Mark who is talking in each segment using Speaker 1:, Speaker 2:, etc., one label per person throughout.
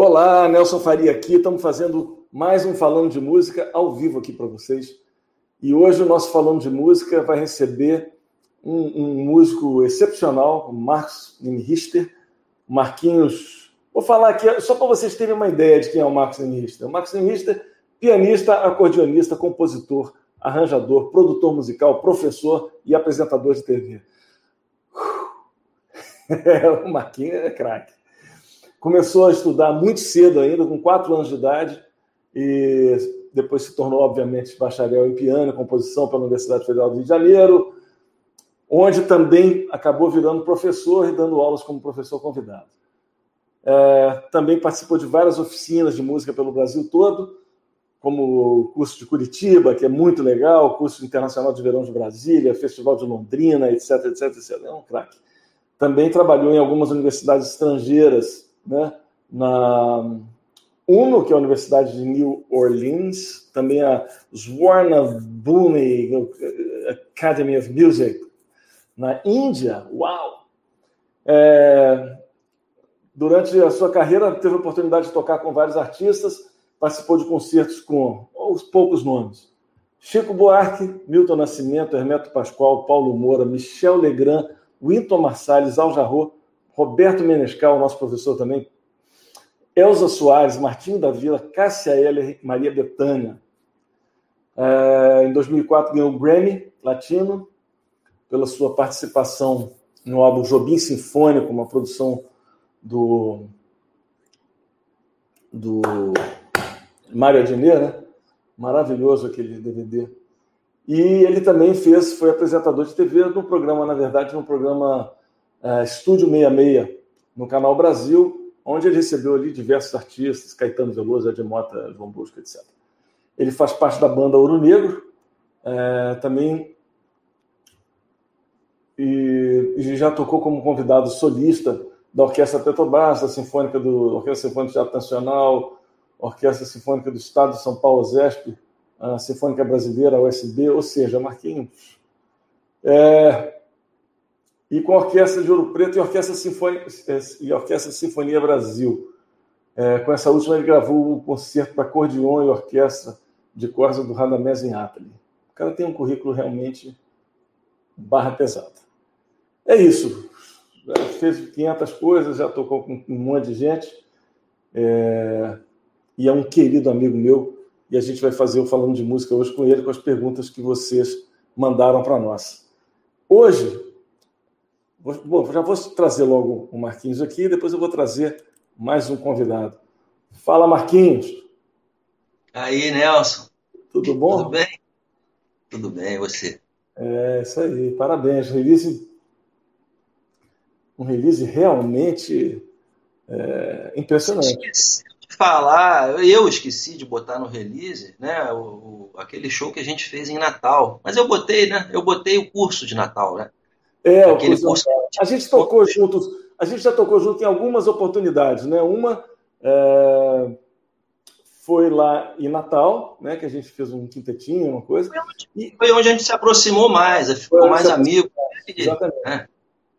Speaker 1: Olá, Nelson Faria aqui. Estamos fazendo mais um Falando de Música ao vivo aqui para vocês. E hoje o nosso Falando de Música vai receber um, um músico excepcional, o Marcos Nimrichter. Marquinhos. Vou falar aqui só para vocês terem uma ideia de quem é o Marcos Nimrichter. O Marcos Nimrichter, pianista, acordeonista, compositor, arranjador, produtor musical, professor e apresentador de TV. o Marquinhos é craque. Começou a estudar muito cedo ainda, com quatro anos de idade, e depois se tornou, obviamente, bacharel em piano e composição pela Universidade Federal do Rio de Janeiro, onde também acabou virando professor e dando aulas como professor convidado. É, também participou de várias oficinas de música pelo Brasil todo, como o curso de Curitiba, que é muito legal, o curso internacional de verão de Brasília, Festival de Londrina, etc, etc, etc. É um craque. Também trabalhou em algumas universidades estrangeiras né? na UNO, que é a Universidade de New Orleans, também a Swarna Bhumi Academy of Music, na Índia. Uau! É, durante a sua carreira, teve a oportunidade de tocar com vários artistas, participou de concertos com os poucos nomes. Chico Buarque, Milton Nascimento, Hermeto Pascoal, Paulo Moura, Michel Legrand, Winton Marsalis, Al Jarreau, Roberto Menescal, nosso professor também, Elza Soares, Martinho da Vila, Cássia Heller, Maria Bethânia. É, em 2004 ganhou o Grammy Latino pela sua participação no álbum Jobim Sinfônico, uma produção do do Mário Adnet, né? Maravilhoso aquele DVD. E ele também fez, foi apresentador de TV no programa, na verdade, no programa uh, Estúdio 66 no Canal Brasil, onde ele recebeu ali diversos artistas, Caetano Veloso, Ed Mota, João Bosco, etc. Ele faz parte da banda Ouro Negro, é, também e, e, já tocou como convidado solista da Orquestra Petrobras, da Sinfônica do Orquestra Sinfônica do Teatro Nacional, Orquestra Sinfônica do Estado de São Paulo, ZESP, a Sinfônica Brasileira, a USB, ou seja, Marquinhos. É, e com a Orquestra de Ouro Preto e Orquestra Sinfonia, e Orquestra Sinfonia Brasil. É, com essa última, ele gravou o concerto para acordeon e orquestra de cordas do Radamés em Atali. O cara tem um currículo realmente barra pesada. É isso. Já fez 500 coisas, já tocou com um monte de gente. É... E é um querido amigo meu. E a gente vai fazer o Falando de Música hoje com ele, com as perguntas que vocês mandaram para nós. Hoje, Bom, já vou trazer logo o Marquinhos aqui, depois eu vou trazer mais um convidado. Fala, Marquinhos.
Speaker 2: Aí, Nelson.
Speaker 1: Tudo bom?
Speaker 2: Tudo bem? Tudo bem, você?
Speaker 1: É, isso aí. Parabéns. Release, um release realmente é, impressionante.
Speaker 2: Esqueci de falar, eu esqueci de botar no release, né, o, o, aquele show que a gente fez em Natal. Mas eu botei, né? Eu botei o curso de Natal, né?
Speaker 1: É, Aquele curso... a gente tocou juntos, a gente já tocou junto em algumas oportunidades, né? Uma é, foi lá em Natal, né? Que a gente fez um quintetinho, uma coisa. Foi
Speaker 2: onde, e... foi onde a gente se aproximou mais, ficou mais amigo.
Speaker 1: Exatamente. É.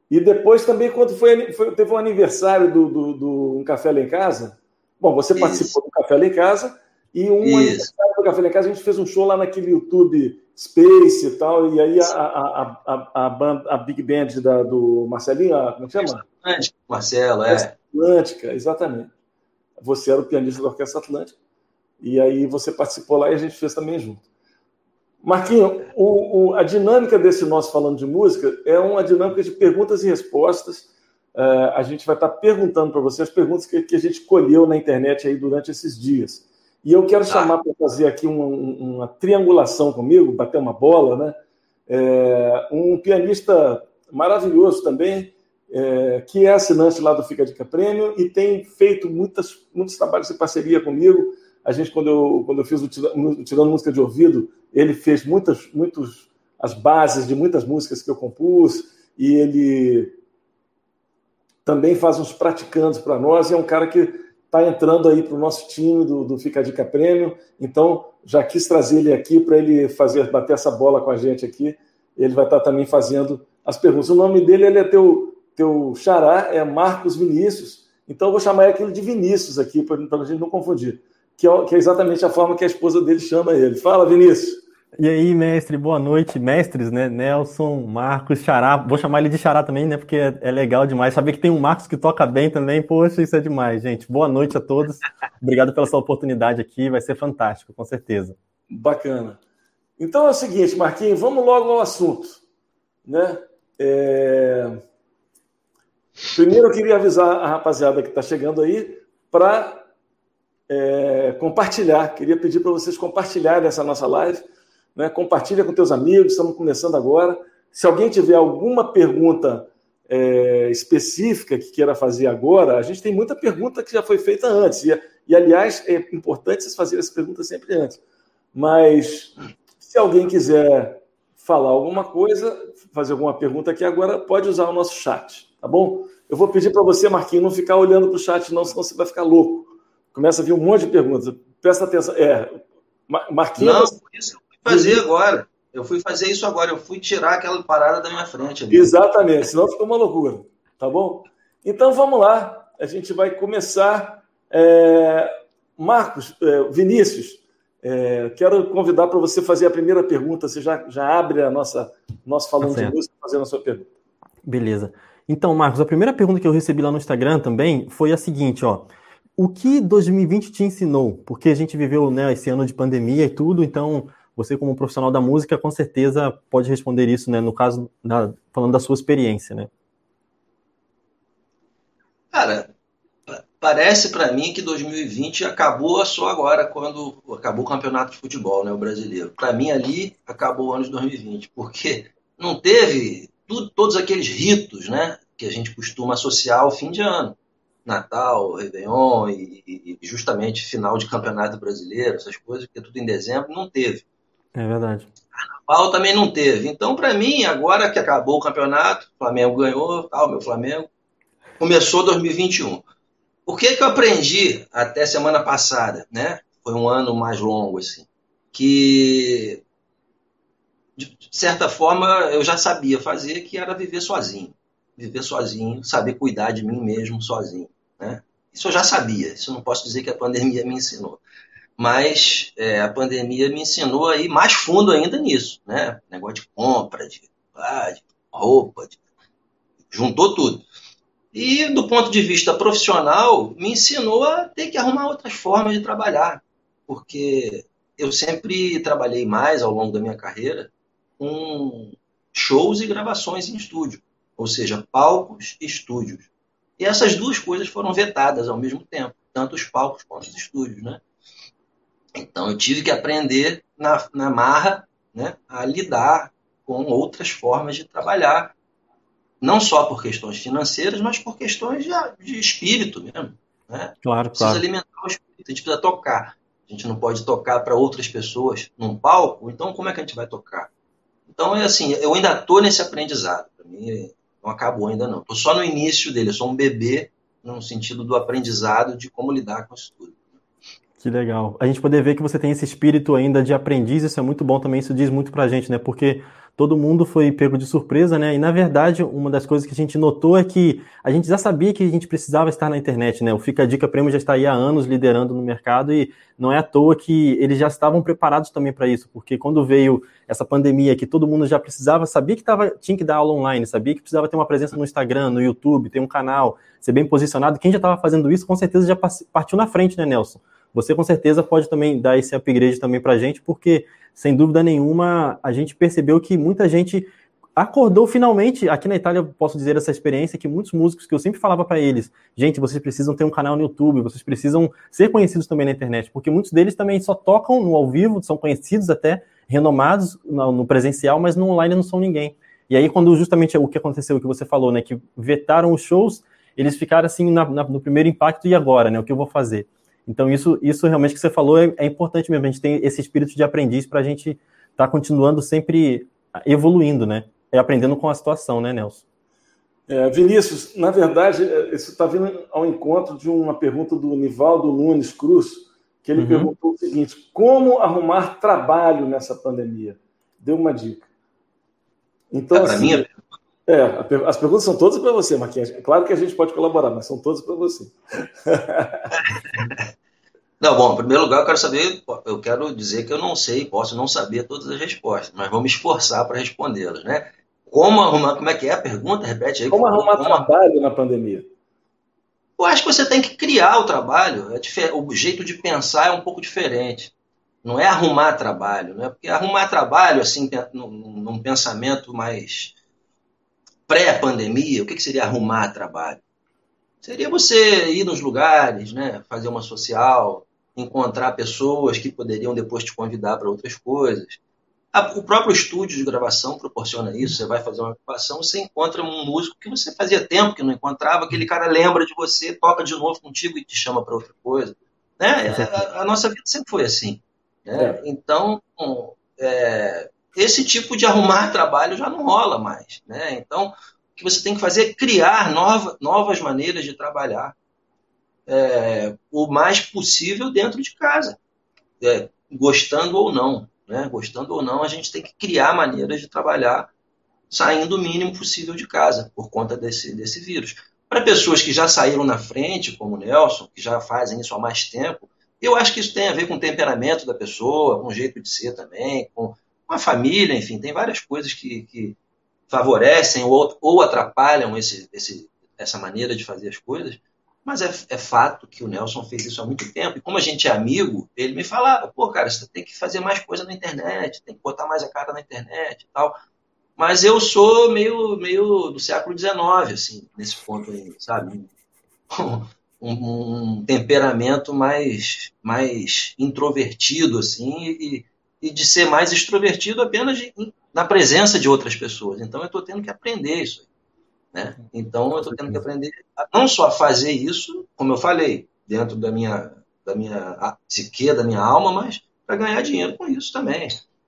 Speaker 1: E depois também, quando foi, foi, teve um aniversário do, do, do, Um Café Lá em Casa. Bom, você Isso. participou do Café Lá em Casa e um Isso. aniversário do Café Lá em Casa a gente fez um show lá naquele YouTube Space e tal, e aí a, a, a, a, banda, a Big Band da, do Marcelinho, a, como é que chama?
Speaker 2: Atlântica, Marcelo, é.
Speaker 1: Atlântica, exatamente. Você era o pianista da Orquestra Atlântica, e aí você participou lá e a gente fez também junto. Marquinho, o, o, a dinâmica desse nosso falando de música é uma dinâmica de perguntas e respostas. Uh, a gente vai estar perguntando para você as perguntas que, que, a gente colheu na internet aí durante esses dias. E eu quero chamar ah. para fazer aqui uma, uma, triangulação comigo, bater uma bola, né? É, um pianista maravilhoso também, é, que é assinante lá do Fica Dica Prêmio e tem feito muitas, muitos trabalhos em parceria comigo. A gente, quando eu, quando eu fiz o Tirando Música de Ouvido, ele fez muitas, muitos, as bases de muitas músicas que eu compus e ele também faz uns praticantes para nós. E é um cara que está entrando aí para o nosso time do, do Fica Dica Prêmio. Então, já quis trazer ele aqui para ele fazer bater essa bola com a gente aqui. Ele vai estar tá também fazendo as perguntas. O nome dele ele é teu, teu xará, é Marcos Vinícius. Então eu vou chamar aquilo de Vinícius aqui, para a gente não confundir, que é, que é exatamente a forma que a esposa dele chama ele. Fala, Vinícius.
Speaker 3: E aí, mestre, boa noite. Mestres, né? Nelson, Marcos, Xará. Vou chamar ele de Xará também, né? Porque é, é, legal demais. Saber que tem um Marcos que toca bem também, poxa, isso é demais, gente. Boa noite a todos. Obrigado pela sua oportunidade aqui, vai ser fantástico, com certeza.
Speaker 1: Bacana. Então é o seguinte, Marquinhos, vamos logo ao assunto. Né? É... Primeiro eu queria avisar a rapaziada que está chegando aí para é, compartilhar. Queria pedir para vocês compartilharem essa nossa live né? Compartilha com teus amigos, estamos começando agora. Se alguém tiver alguma pergunta é, específica que queira fazer agora, a gente tem muita pergunta que já foi feita antes. E, e aliás, é importante vocês fazerem essa pergunta sempre antes. Mas se alguém quiser falar alguma coisa, fazer alguma pergunta aqui agora, pode usar o nosso chat, tá bom? Eu vou pedir para você, Marquinhos, não ficar olhando para o chat, não, senão você vai ficar louco. Começa a vir um monte de perguntas. Presta atenção. É,
Speaker 2: Marquinhos. Não, por isso fazer agora. Eu fui fazer isso agora. Eu fui tirar aquela parada da minha frente.
Speaker 1: Ali. Exatamente, senão ficou uma loucura. Tá bom? Então vamos lá. A gente vai começar. É... Marcos, é, Vinícius, é, quero convidar para você fazer a primeira pergunta. Você já, já abre a nossa nosso falando tá de música fazendo a sua pergunta.
Speaker 3: Beleza. Então, Marcos, a primeira pergunta que eu recebi lá no Instagram também foi a seguinte, ó. O que 2020 te ensinou? Porque a gente viveu né, esse ano de pandemia e tudo, então você, como profissional da música, com certeza pode responder isso, né? No caso, da, falando da sua experiência, né?
Speaker 2: Cara, parece para mim que 2020 acabou só agora, quando acabou o campeonato de futebol, né? O brasileiro. Para mim, ali acabou o ano de 2020, porque não teve tudo, todos aqueles ritos, né? Que a gente costuma associar ao fim de ano. Natal, Réveillon e, e, justamente final de campeonato brasileiro, essas coisas, que é tudo em dezembro, não teve.
Speaker 3: É verdade.
Speaker 2: Carnaval também não teve. Então, para mim, agora que acabou o campeonato, o Flamengo ganhou, tal, meu Flamengo, começou 2021. O que, que eu aprendi até semana passada, né? Foi um ano mais longo, assim. Que, de certa forma, eu já sabia fazer, que era viver sozinho. Viver sozinho, saber cuidar de mim mesmo sozinho, né? Isso eu já sabia, isso eu não posso dizer que a pandemia me ensinou mas é, a pandemia me ensinou a ir mais fundo ainda nisso, né? Negócio de compra, de, ah, de roupa, de... juntou tudo. E do ponto de vista profissional, me ensinou a ter que arrumar outras formas de trabalhar, porque eu sempre trabalhei mais ao longo da minha carreira com shows e gravações em estúdio, ou seja, palcos e estúdios. E essas duas coisas foram vetadas ao mesmo tempo, tanto os palcos quanto os estúdios, né? Então eu tive que aprender na, na marra né, a lidar com outras formas de trabalhar, não só por questões financeiras, mas por questões de, de espírito mesmo. Né?
Speaker 3: Claro,
Speaker 2: precisa
Speaker 3: claro.
Speaker 2: alimentar o espírito, a gente precisa tocar. A gente não pode tocar para outras pessoas num palco, então como é que a gente vai tocar? Então é assim, eu ainda estou nesse aprendizado. Para mim não acabou ainda não. Estou só no início dele, eu sou um bebê no sentido do aprendizado de como lidar com isso tudo.
Speaker 3: Que legal. A gente poder ver que você tem esse espírito ainda de aprendiz, isso é muito bom também, isso diz muito pra gente, né? Porque todo mundo foi pego de surpresa, né? E na verdade, uma das coisas que a gente notou é que a gente já sabia que a gente precisava estar na internet, né? O Fica a Dica Prêmio já está aí há anos liderando no mercado e não é à toa que eles já estavam preparados também para isso, porque quando veio essa pandemia que todo mundo já precisava, sabia que tava, tinha que dar aula online, sabia que precisava ter uma presença no Instagram, no YouTube, ter um canal, ser bem posicionado. Quem já estava fazendo isso, com certeza já partiu na frente, né, Nelson? Você com certeza pode também dar esse upgrade também para a gente, porque, sem dúvida nenhuma, a gente percebeu que muita gente acordou finalmente, aqui na Itália eu posso dizer essa experiência, que muitos músicos que eu sempre falava para eles, gente, vocês precisam ter um canal no YouTube, vocês precisam ser conhecidos também na internet, porque muitos deles também só tocam no ao vivo, são conhecidos até, renomados no, presencial, mas no online não são ninguém. E aí, quando justamente o que aconteceu, o que você falou, né, que vetaram os shows, eles ficaram assim na, na, no primeiro impacto, e agora, né, o que eu vou fazer? Então, isso, isso realmente que você falou é, é importante mesmo. A gente tem esse espírito de aprendiz para a gente estar tá continuando sempre evoluindo, né? E aprendendo com a situação, né, Nelson?
Speaker 1: É, Vinícius, na verdade, é, isso está vindo ao encontro de uma pergunta do Nivaldo Nunes Cruz, que ele uhum. perguntou o seguinte: como arrumar trabalho nessa pandemia? Deu uma dica.
Speaker 2: Então, é assim, mim?
Speaker 1: É, as perguntas são todas para você, Marquinhos. Claro que a gente pode colaborar, mas são todas para você.
Speaker 2: Não, bom, em primeiro lugar, eu quero saber, eu quero dizer que eu não sei, posso não saber todas as respostas, mas vou me esforçar para respondê-las, né? Como arrumar, como é que é a pergunta? Repete aí.
Speaker 1: Como arrumar como... trabalho na pandemia?
Speaker 2: Eu acho que você tem que criar o trabalho. É o jeito de pensar é um pouco diferente. Não é arrumar trabalho, né? Porque arrumar trabalho, assim, num pensamento mais pré-pandemia, o que, que seria arrumar trabalho? Seria você ir nos lugares, né? Fazer uma social, encontrar pessoas que poderiam depois te convidar para outras coisas. O próprio estúdio de gravação proporciona isso. Você vai fazer uma gravação, você encontra um músico que você fazia tempo que não encontrava, aquele cara lembra de você, toca de novo contigo e te chama para outra coisa. Né? A, a, nossa vida sempre foi assim. Né? É. Então, é, esse tipo de arrumar trabalho já não rola mais. Né? Então, o que você tem que fazer é criar nova, novas maneiras de trabalhar é, o mais possível dentro de casa, é, gostando ou não. Né? Gostando ou não, a gente tem que criar maneiras de trabalhar saindo o mínimo possível de casa por conta desse, desse vírus. Para pessoas que já saíram na frente, como o Nelson, que já fazem isso há mais tempo, eu acho que isso tem a ver com o temperamento da pessoa, com o jeito de ser também, com a família, enfim, tem várias coisas que, que favorecem ou, ou atrapalham esse, esse, essa maneira de fazer as coisas. Mas é, é, fato que o Nelson fez isso há muito tempo. E como a gente é amigo, ele me falava, pô, cara, você tem que fazer mais coisa na internet, tem que botar mais a cara na internet e tal. Mas eu sou meio, meio do século XIX, assim, nesse ponto aí, sabe? Um, um, temperamento mais, mais introvertido, assim, e, e de ser mais extrovertido apenas de, na presença de outras pessoas. Então eu estou tendo que aprender isso. Né? Então, eu estou tendo que aprender a, não só a fazer isso, como eu falei, dentro da minha, da minha psique, da minha alma, mas para ganhar dinheiro com isso também.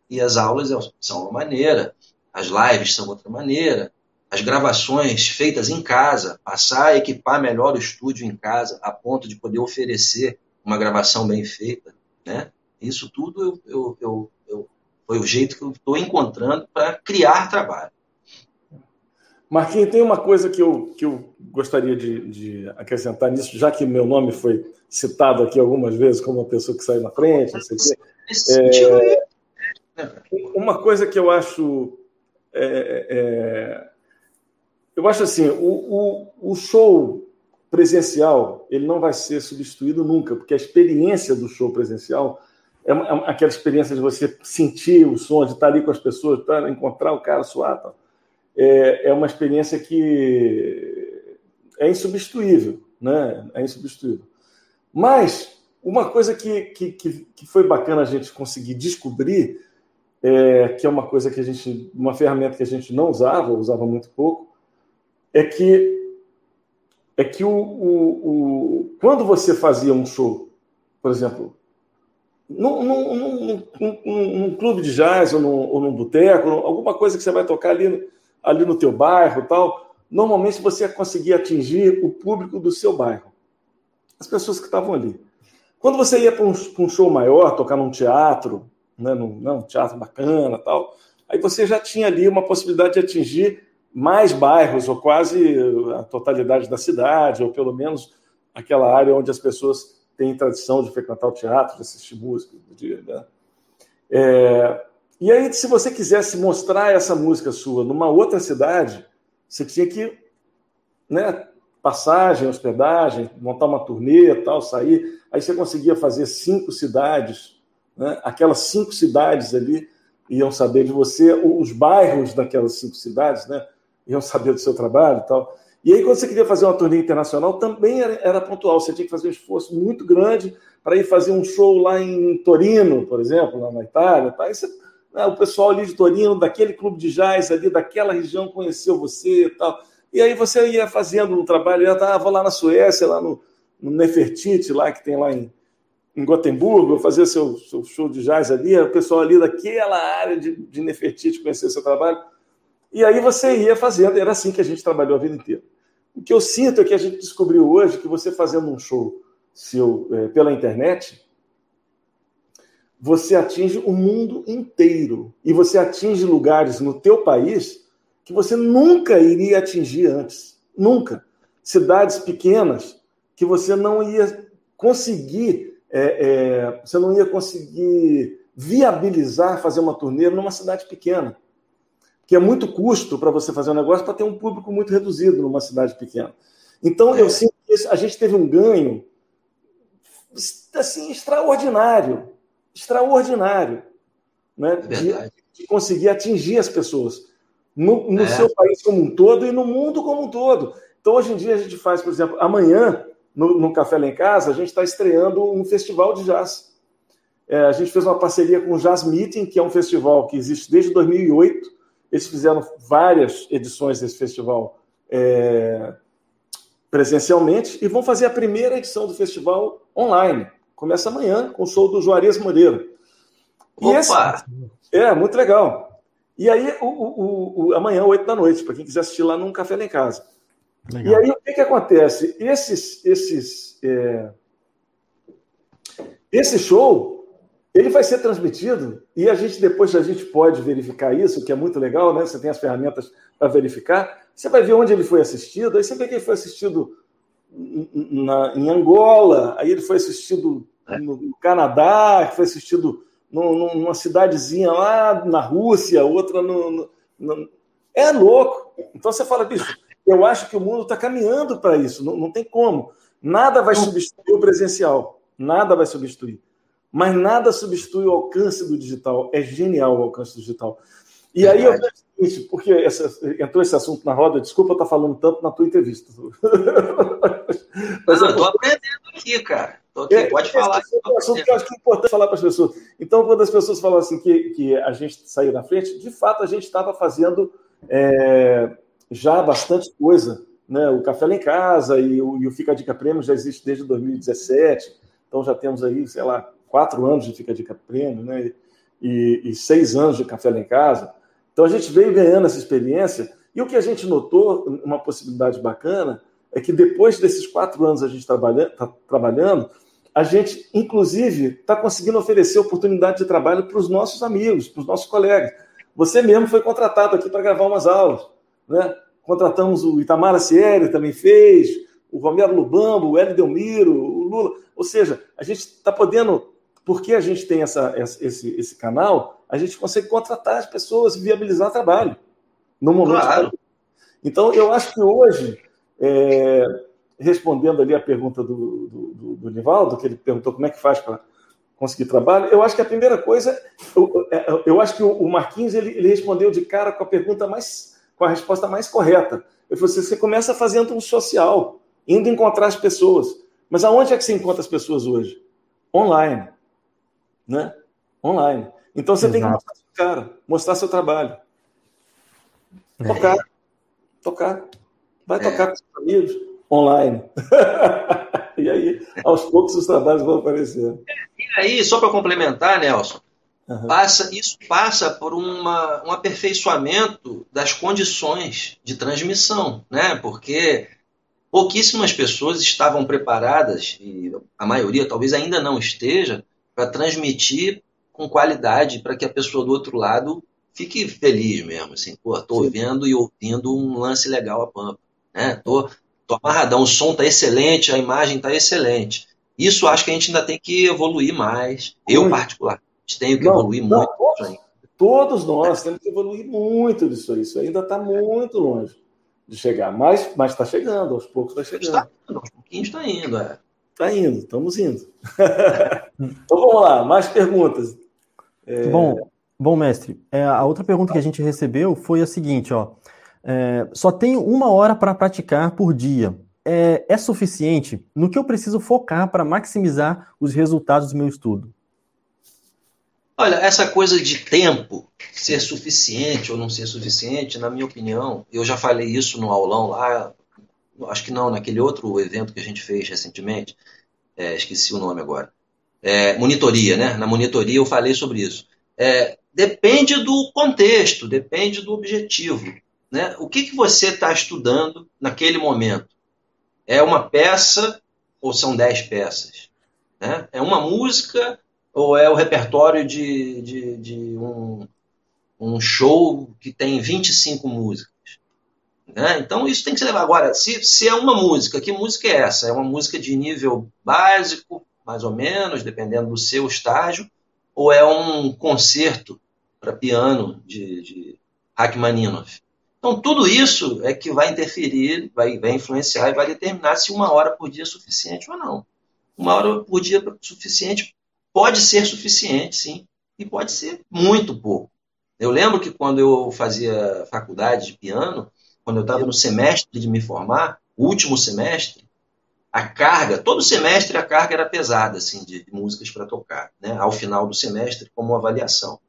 Speaker 2: E as aulas são uma maneira, as lives são outra maneira, as gravações feitas em casa, passar a equipar melhor o estúdio em casa, a ponto de poder oferecer uma gravação bem feita. Né? Isso tudo eu, eu, eu, foi o jeito que eu estou encontrando para criar trabalho.
Speaker 1: Marquinhos, tem uma coisa que eu, que eu gostaria de, de, acrescentar nisso, já que meu nome foi citado aqui algumas vezes como uma pessoa que saiu na frente, não sei o quê. É, uma coisa que eu acho. É, é, eu acho assim: o, o, o show presencial ele não vai ser substituído nunca, porque a experiência do show presencial é, é aquela experiência de você sentir o som, de estar ali com as pessoas, encontrar o cara suar. É, é uma experiência que é insubstituível, né? É insubstituível. Mas uma coisa que, que, que foi bacana a gente conseguir descobrir, é, que é uma coisa que a gente, uma ferramenta que a gente não usava, usava muito pouco, é que é que o, o, o quando você fazia um show, por exemplo, num, num, num, num clube de jazz ou num, ou boteco, alguma coisa que você vai tocar ali ali no teu bairro tal, normalmente você conseguia atingir o público do seu bairro, as pessoas que estavam ali. Quando você ia para um, um, show maior, tocar num teatro, né, num, um teatro bacana tal, aí você já tinha ali uma possibilidade de atingir mais bairros, ou quase a totalidade da cidade, ou pelo menos aquela área onde as pessoas têm tradição de frequentar o teatro, de assistir música. De, né? é, e aí, se você quisesse mostrar essa música sua numa outra cidade, você tinha que, né, passagem, hospedagem, montar uma turnê, tal, sair. Aí você conseguia fazer cinco cidades, né? Aquelas cinco cidades ali iam saber de você, os bairros daquelas cinco cidades, né? Iam saber do seu trabalho tal. E aí, quando você queria fazer uma turnê internacional, também era, era pontual. Você tinha que fazer um esforço muito grande para ir fazer um show lá em Torino, por exemplo, lá na Itália. Tá? Você né, o pessoal ali de Torino, daquele clube de jazz ali, daquela região, conheceu você e tal. E aí você ia fazendo um trabalho, eu estava lá na Suécia, lá no, no Nefertiti, lá que tem lá em, em Gotemburgo, fazer seu, seu show de jazz ali, o pessoal ali daquela área de, de Nefertiti conhecer seu trabalho. E aí você ia fazendo, era assim que a gente trabalhou a vida inteira. O que eu sinto é que a gente descobriu hoje que você fazendo um show seu é, pela internet, você atinge o mundo inteiro e você atinge lugares no teu país que você nunca iria atingir antes. Nunca. Cidades pequenas que você não ia conseguir, é, é, você não ia conseguir viabilizar fazer uma turnê numa cidade pequena. Que é muito custo para você fazer um negócio para ter um público muito reduzido numa cidade pequena. Então, eu sinto que a gente teve um ganho assim, extraordinário. Extraordinário. Né? De, de, conseguir atingir as pessoas no, no é. seu país como um todo e no mundo como um todo. Então, hoje em dia, a gente faz, por exemplo, amanhã, no, no Café Lá em Casa, a gente está estreando um festival de jazz. É, a gente fez uma parceria com o Jazz Meeting, que é um festival que existe desde 2008. Eles fizeram várias edições desse festival é, presencialmente e vão fazer a primeira edição do festival online. Começa amanhã com o show do Juarez Moreira. E Opa! Esse, é, muito legal. E aí, o, o, o amanhã, 8 da noite, para quem quiser assistir lá num Café lá em Casa. Legal. E aí, o que, que acontece? Esses, esses, é... Esse show ele vai ser transmitido e a gente depois a gente pode verificar isso, que é muito legal, né? Você tem as ferramentas para verificar. Você vai ver onde ele foi assistido. Aí você vê que ele foi assistido na, em Angola, aí ele foi assistido no Canadá, foi assistido numa cidadezinha lá na Rússia, outra no, no, é louco. Então você fala, bicho, eu acho que o mundo está caminhando para isso. Não, não tem como. Nada vai substituir o presencial. Nada vai substituir mas nada substitui o alcance do digital. É genial o alcance do digital. E Verdade. aí eu penso o seguinte, porque essa, entrou esse assunto na roda, desculpa eu estar falando tanto na tua entrevista.
Speaker 2: mas Não, eu estou aprendendo aqui, cara. Aqui, é, pode falar. É um assunto que eu acho que é importante falar para as pessoas. Então, quando as pessoas falam assim que, que a gente saiu na frente, de fato a gente estava fazendo é, já bastante coisa. Né? O Café lá em Casa e o, e o Fica a Dica Prêmio já existe desde 2017. Então já temos aí, sei lá, quatro anos de Fica Dica Prêmio, né? E, e, seis anos de Café lá em Casa. Então a gente veio ganhando essa experiência e o que a gente notou, uma possibilidade bacana, é que depois desses quatro anos a gente trabalha, tá trabalhando, a gente, inclusive, está conseguindo oferecer oportunidade de trabalho para os nossos amigos, para os nossos colegas. Você mesmo foi contratado aqui para gravar umas aulas. Né? Contratamos o Itamar Sieri, também fez, o Romero Lubambo, o Hélio Delmiro, o Lula. Ou seja, a gente está podendo porque a gente tem essa, esse, esse canal, a gente consegue contratar as pessoas, viabilizar o trabalho no momento. Claro. Então, eu acho que hoje, é, respondendo ali a pergunta do, do, do, Nivaldo, que ele perguntou como é que faz para conseguir trabalho, eu acho que a primeira coisa, eu, é, eu acho que o Marquinhos ele, ele, respondeu de cara com a pergunta mais, com a resposta mais correta. Ele falou assim, você começa fazendo um social, indo encontrar as pessoas. Mas aonde é que você encontra as pessoas hoje? Online né? Online. Então você Exato. tem que mostrar seu cara, mostrar seu trabalho. É. Tocar. É. Tocar. Vai é. tocar com seus amigos online. e aí, aos poucos, os trabalhos vão aparecer. E aí, só para complementar, Nelson, uhum. passa, isso passa por uma, um aperfeiçoamento das condições de transmissão, né? Porque pouquíssimas pessoas estavam preparadas, e a maioria talvez ainda não esteja, para transmitir com qualidade para que a pessoa do outro lado fique feliz mesmo, assim, pô, tô Sim. vendo e ouvindo um lance legal a pampa, né? Tô, tô amarradão, o som tá excelente, a imagem tá excelente. Isso acho que a gente ainda tem que evoluir mais. Eu, particularmente, tenho que não, evoluir não, muito.
Speaker 1: Todos, todos nós temos que evoluir muito disso aí. Isso ainda está muito longe de chegar, mas está chegando, aos poucos está chegando. Está,
Speaker 2: aos pouquinhos está indo, é.
Speaker 1: Está indo, estamos indo. então vamos lá, mais perguntas.
Speaker 3: É... Bom, bom, mestre, é, a outra pergunta que a gente recebeu foi a seguinte: ó, é, só tenho uma hora para praticar por dia. É, é suficiente? No que eu preciso focar para maximizar os resultados do meu estudo?
Speaker 2: Olha, essa coisa de tempo ser suficiente ou não ser suficiente, na minha opinião, eu já falei isso no aulão lá, acho que não, naquele outro evento que a gente fez recentemente, é, esqueci o nome agora, é, monitoria, né? Na monitoria eu falei sobre isso. É, depende do contexto, depende do objetivo. Né? O que, que você está estudando naquele momento? É uma peça ou são dez peças? Né? É uma música ou é o repertório de, de, de um, um show que tem 25 músicas? Né? Então isso tem que ser levado. Agora, se, se é uma música, que música é essa? É uma música de nível básico, mais ou menos, dependendo do seu estágio, ou é um concerto para piano de, de Rachmaninoff? Então, tudo isso é que vai interferir, vai, vai influenciar e vai determinar se uma hora por dia é suficiente ou não. Uma hora por dia suficiente pode ser suficiente, sim, e pode ser muito pouco. Eu lembro que quando eu fazia faculdade de piano, quando eu estava no semestre de me formar, o último semestre, a carga, todo semestre a carga era pesada, assim, de, de músicas para tocar, né? Ao final do semestre, como avaliação.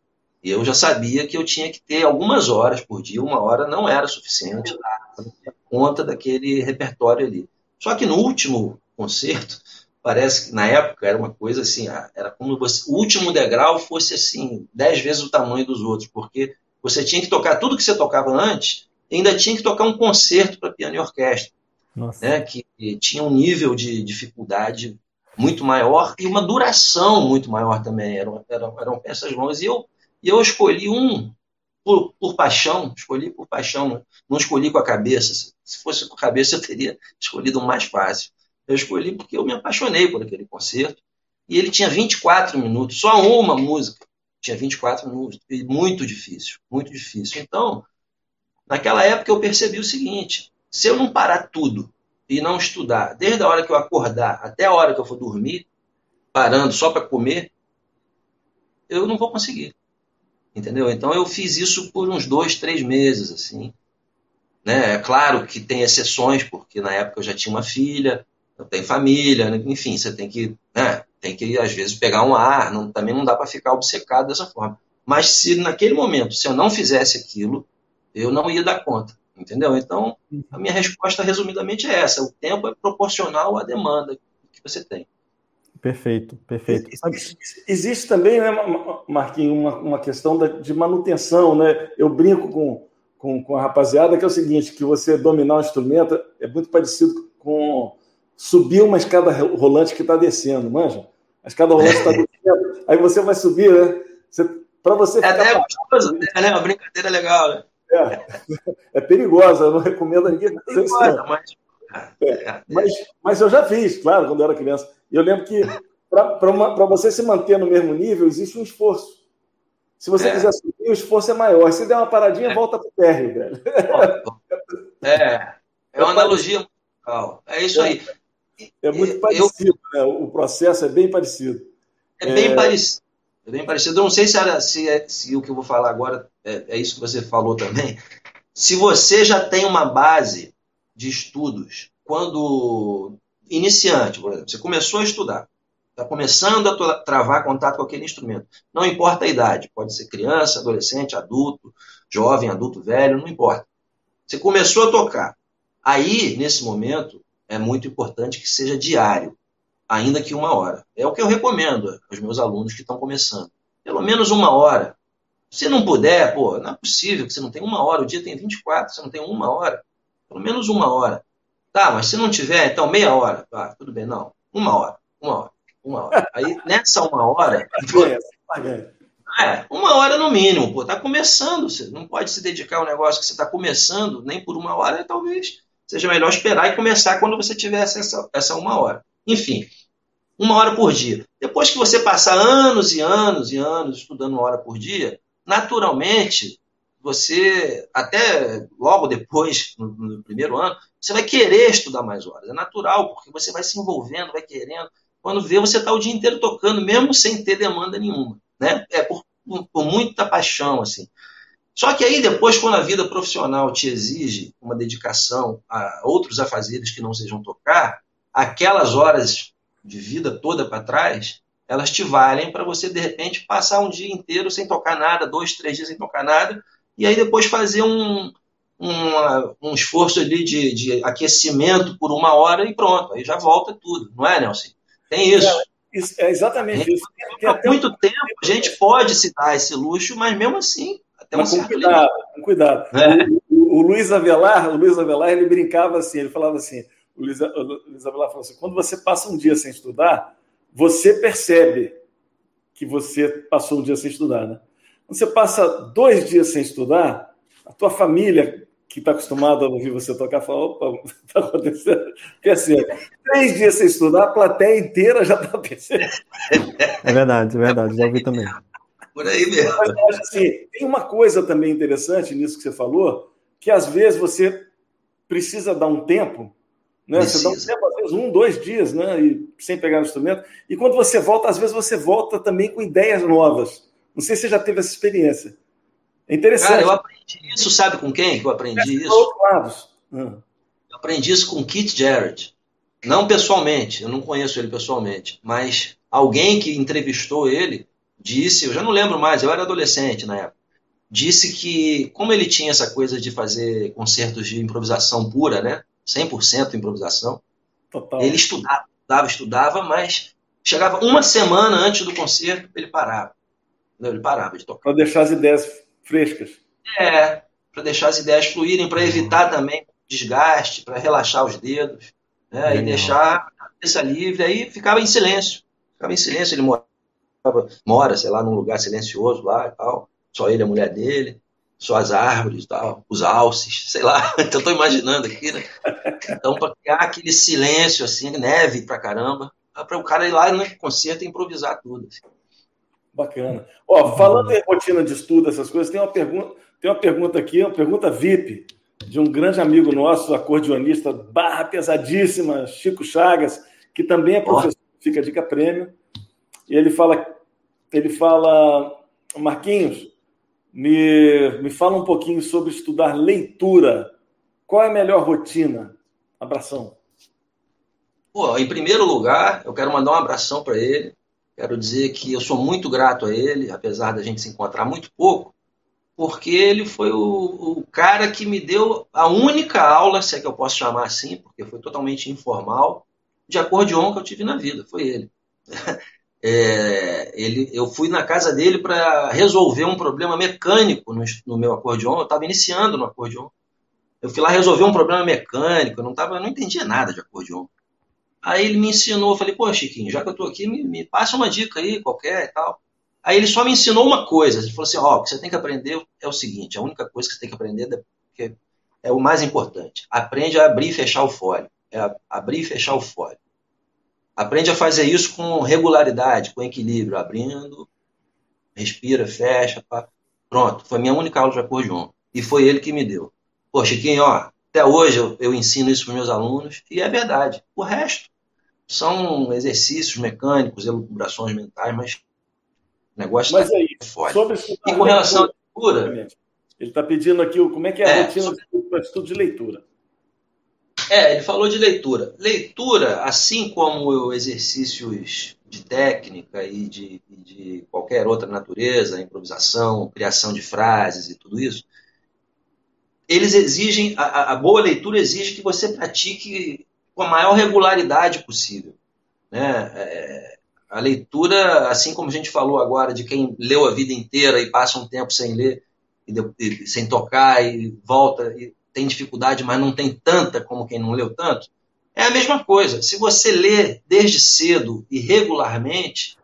Speaker 2: E eu já sabia que eu tinha que ter algumas horas por dia, uma hora não era suficiente para conta daquele repertório ali. Só que no último concerto, parece que na época era uma coisa assim, ah, era como se o último degrau fosse assim, dez vezes o tamanho dos outros, porque você tinha que tocar tudo que você tocava antes, ainda tinha que tocar um concerto para piano e orquestra, né, que tinha um nível de dificuldade muito maior e uma duração muito maior também. Eram, eram, eram peças longas. E eu e eu escolhi um por, por, paixão, escolhi por paixão, não escolhi com a cabeça. Se fosse com a cabeça, eu teria escolhido o mais fácil. Eu escolhi porque eu me apaixonei por aquele concerto. E ele tinha 24 minutos, só uma música. Tinha 24 minutos. E muito difícil, muito difícil. Então, naquela época eu percebi o seguinte: se eu não parar tudo e não estudar, desde a hora que eu acordar até a hora que eu for dormir, parando só para comer, eu não vou conseguir entendeu? Então eu fiz isso por uns dois, três meses, assim. Né? É claro que tem exceções, porque na época eu já tinha uma filha, eu tenho família, né? enfim, você tem que, né? tem que às vezes pegar um ar, não, também não dá para ficar obcecado dessa forma. Mas se naquele momento, se eu não fizesse aquilo, eu não ia dar conta, entendeu? Então, a minha resposta resumidamente é essa: o tempo é proporcional à demanda que você tem.
Speaker 3: Perfeito, perfeito.
Speaker 1: Existe também, né, Marquinhos, uma, uma questão de manutenção, né? Eu brinco com, com, com, a rapaziada que é o seguinte, que você dominar um instrumento é muito parecido com subir uma escada rolante que está descendo, manja? A escada rolante está descendo, aí você vai subir, né? Para você
Speaker 2: É até gostoso, né? Uma brincadeira legal, né?
Speaker 1: É, é perigosa, eu não recomendo a ninguém. É perigosa, mas... É, mas, mas eu já fiz, claro, quando eu era criança. E eu lembro que para você se manter no mesmo nível, existe um esforço. Se você é. quiser subir, o esforço é maior. Se der uma paradinha, é. volta para o térreo, velho.
Speaker 2: É, é uma analogia musical. É isso aí.
Speaker 1: É muito parecido, eu... né? O processo é bem parecido.
Speaker 2: É bem é... parecido. É bem parecido. Eu não sei se, era, se, é, se o que eu vou falar agora é, é isso que você falou também. Se você já tem uma base de estudos, quando iniciante, por exemplo, você começou a estudar, está começando a travar contato com aquele instrumento. Não importa a idade, pode ser criança, adolescente, adulto, jovem, adulto, velho, não importa. Você começou a tocar. Aí, nesse momento, é muito importante que seja diário, ainda que uma hora. É o que eu recomendo aos meus alunos que estão começando. Pelo menos uma hora. Se não puder, pô, não é possível que você não tenha uma hora, o dia tem 24, você não tem uma hora. Pelo menos uma hora. Tá, mas se não tiver, então meia hora. Tá, tudo bem, não. Uma hora, uma hora, uma hora. Aí nessa uma hora. é, uma hora no mínimo, pô, tá começando. Você não pode se dedicar ao negócio que você está começando, nem por uma hora, talvez seja melhor esperar e começar quando você tiver essa, essa uma hora. Enfim, uma hora por dia. Depois que você passar anos e anos e anos estudando uma hora por dia, naturalmente você, até logo depois, no, no, primeiro ano, você vai querer estudar mais horas. É natural, porque você vai se envolvendo, vai querendo. Quando vê, você está o dia inteiro tocando, mesmo sem ter demanda nenhuma. Né? É por, por muita paixão, assim. Só que aí depois, quando a vida profissional te exige uma dedicação a outros afazeres que não sejam tocar, aquelas horas de vida toda para trás, elas te valem para você, de repente, passar um dia inteiro sem tocar nada, dois, três dias sem tocar nada, e aí depois fazer um, um, um esforço ali de, de, aquecimento por uma hora e pronto, aí já volta tudo, não é, Nelson? Tem isso.
Speaker 1: É, é exatamente isso.
Speaker 2: Há muito um... tempo a gente pode se dar esse luxo, mas mesmo assim, até um
Speaker 1: com cuidado, com cuidado. É. O, o, Luiz Avelar, o Luiz Avelar, ele brincava assim, ele falava assim, o Avelar falou assim, quando você passa um dia sem estudar, você percebe que você passou um dia sem estudar, né? Quando você passa dois dias sem estudar, a tua família que está acostumado a ouvir você tocar fala, opa, está acontecendo. Porque assim, três dias sem estudar, a plateia inteira já está pensando.
Speaker 3: É verdade, é verdade, já ouvi também.
Speaker 2: Por aí mesmo.
Speaker 1: Mas, assim, tem uma coisa também interessante nisso que você falou, que às vezes você precisa dar um tempo, né? Precisa. Você dá um tempo, às vezes um, dois dias, né? E, sem pegar o instrumento. E quando você volta, às vezes você volta também com ideias novas. Não sei se você já teve essa experiência. É interessante. Cara,
Speaker 2: eu aprendi isso, sabe com quem que eu aprendi é, isso?
Speaker 1: Lados. Hum.
Speaker 2: Eu aprendi isso com Keith Jarrett. Não pessoalmente, eu não conheço ele pessoalmente, mas alguém que entrevistou ele disse, eu já não lembro mais, eu era adolescente na época, disse que, como ele tinha essa coisa de fazer concertos de improvisação pura, né? 100% improvisação, Total. ele estudava, estudava, estudava, mas chegava uma semana antes do concerto, ele parava. Ele parava de tocar.
Speaker 1: Para deixar as ideias frescas.
Speaker 2: É, para deixar as ideias fluírem, para evitar também desgaste, para relaxar os dedos, né? e deixar a cabeça livre. Aí ficava em silêncio. Ficava em silêncio, ele morava, mora, sei lá, num lugar silencioso lá e tal. Só ele, a mulher dele, só as árvores, tal, os alces, sei lá. Então estou imaginando aqui, né? Então, para criar aquele silêncio, assim, neve pra caramba, para o cara ir lá no concerto e improvisar tudo. Assim.
Speaker 1: Bacana. Ó, falando em rotina de estudo, essas coisas, tem uma pergunta, tem uma pergunta aqui, uma pergunta VIP, de um grande amigo nosso, acordeonista, barra pesadíssima, Chico Chagas, que também é professor, oh. fica dica prêmio. E ele fala, ele fala, Marquinhos, me, me fala um pouquinho sobre estudar leitura. Qual é a melhor rotina? Abração.
Speaker 2: Pô, em primeiro lugar, eu quero mandar um abração para ele Quero dizer que eu sou muito grato a ele, apesar da gente se encontrar muito pouco, porque ele foi o, o, cara que me deu a única aula, se é que eu posso chamar assim, porque foi totalmente informal, de acordeon que eu tive na vida. Foi ele. É, ele eu fui na casa dele para resolver um problema mecânico no, no meu acordeon. Eu estava iniciando no acordeon. Eu fui lá resolver um problema mecânico. Eu não, tava, eu não entendia nada de acordeon. Aí ele me ensinou, eu falei, pô, Chiquinho, já que eu tô aqui, me, me passa uma dica aí, qualquer e tal. Aí ele só me ensinou uma coisa. Ele falou assim: ó, oh, o que você tem que aprender é o seguinte: a única coisa que você tem que aprender é, é o mais importante. Aprende a abrir e fechar o fole. É abrir e fechar o fole. Aprende a fazer isso com regularidade, com equilíbrio, abrindo, respira, fecha. Pá. Pronto, foi minha única aula de acordeon. E foi ele que me deu. Pô, Chiquinho, ó, até hoje eu, eu ensino isso para meus alunos, e é verdade. O resto, são exercícios mecânicos, elucubrações mentais, mas o negócio
Speaker 1: mas tá aí. Sobre
Speaker 2: e com relação à leitura.
Speaker 1: Ele está pedindo aqui como é que é a é, rotina sobre... de estudo de leitura.
Speaker 2: É, ele falou de leitura. Leitura, assim como exercícios de técnica e de, de qualquer outra natureza, improvisação, criação de frases e tudo isso, eles exigem, a, a boa leitura exige que você pratique com a maior regularidade possível. Né? É, a leitura, assim como a gente falou agora, de quem leu a vida inteira e passa um tempo sem ler, e, e, sem tocar, e volta, e tem dificuldade, mas não tem tanta como quem não leu tanto, é a mesma coisa. Se você lê desde cedo e regularmente,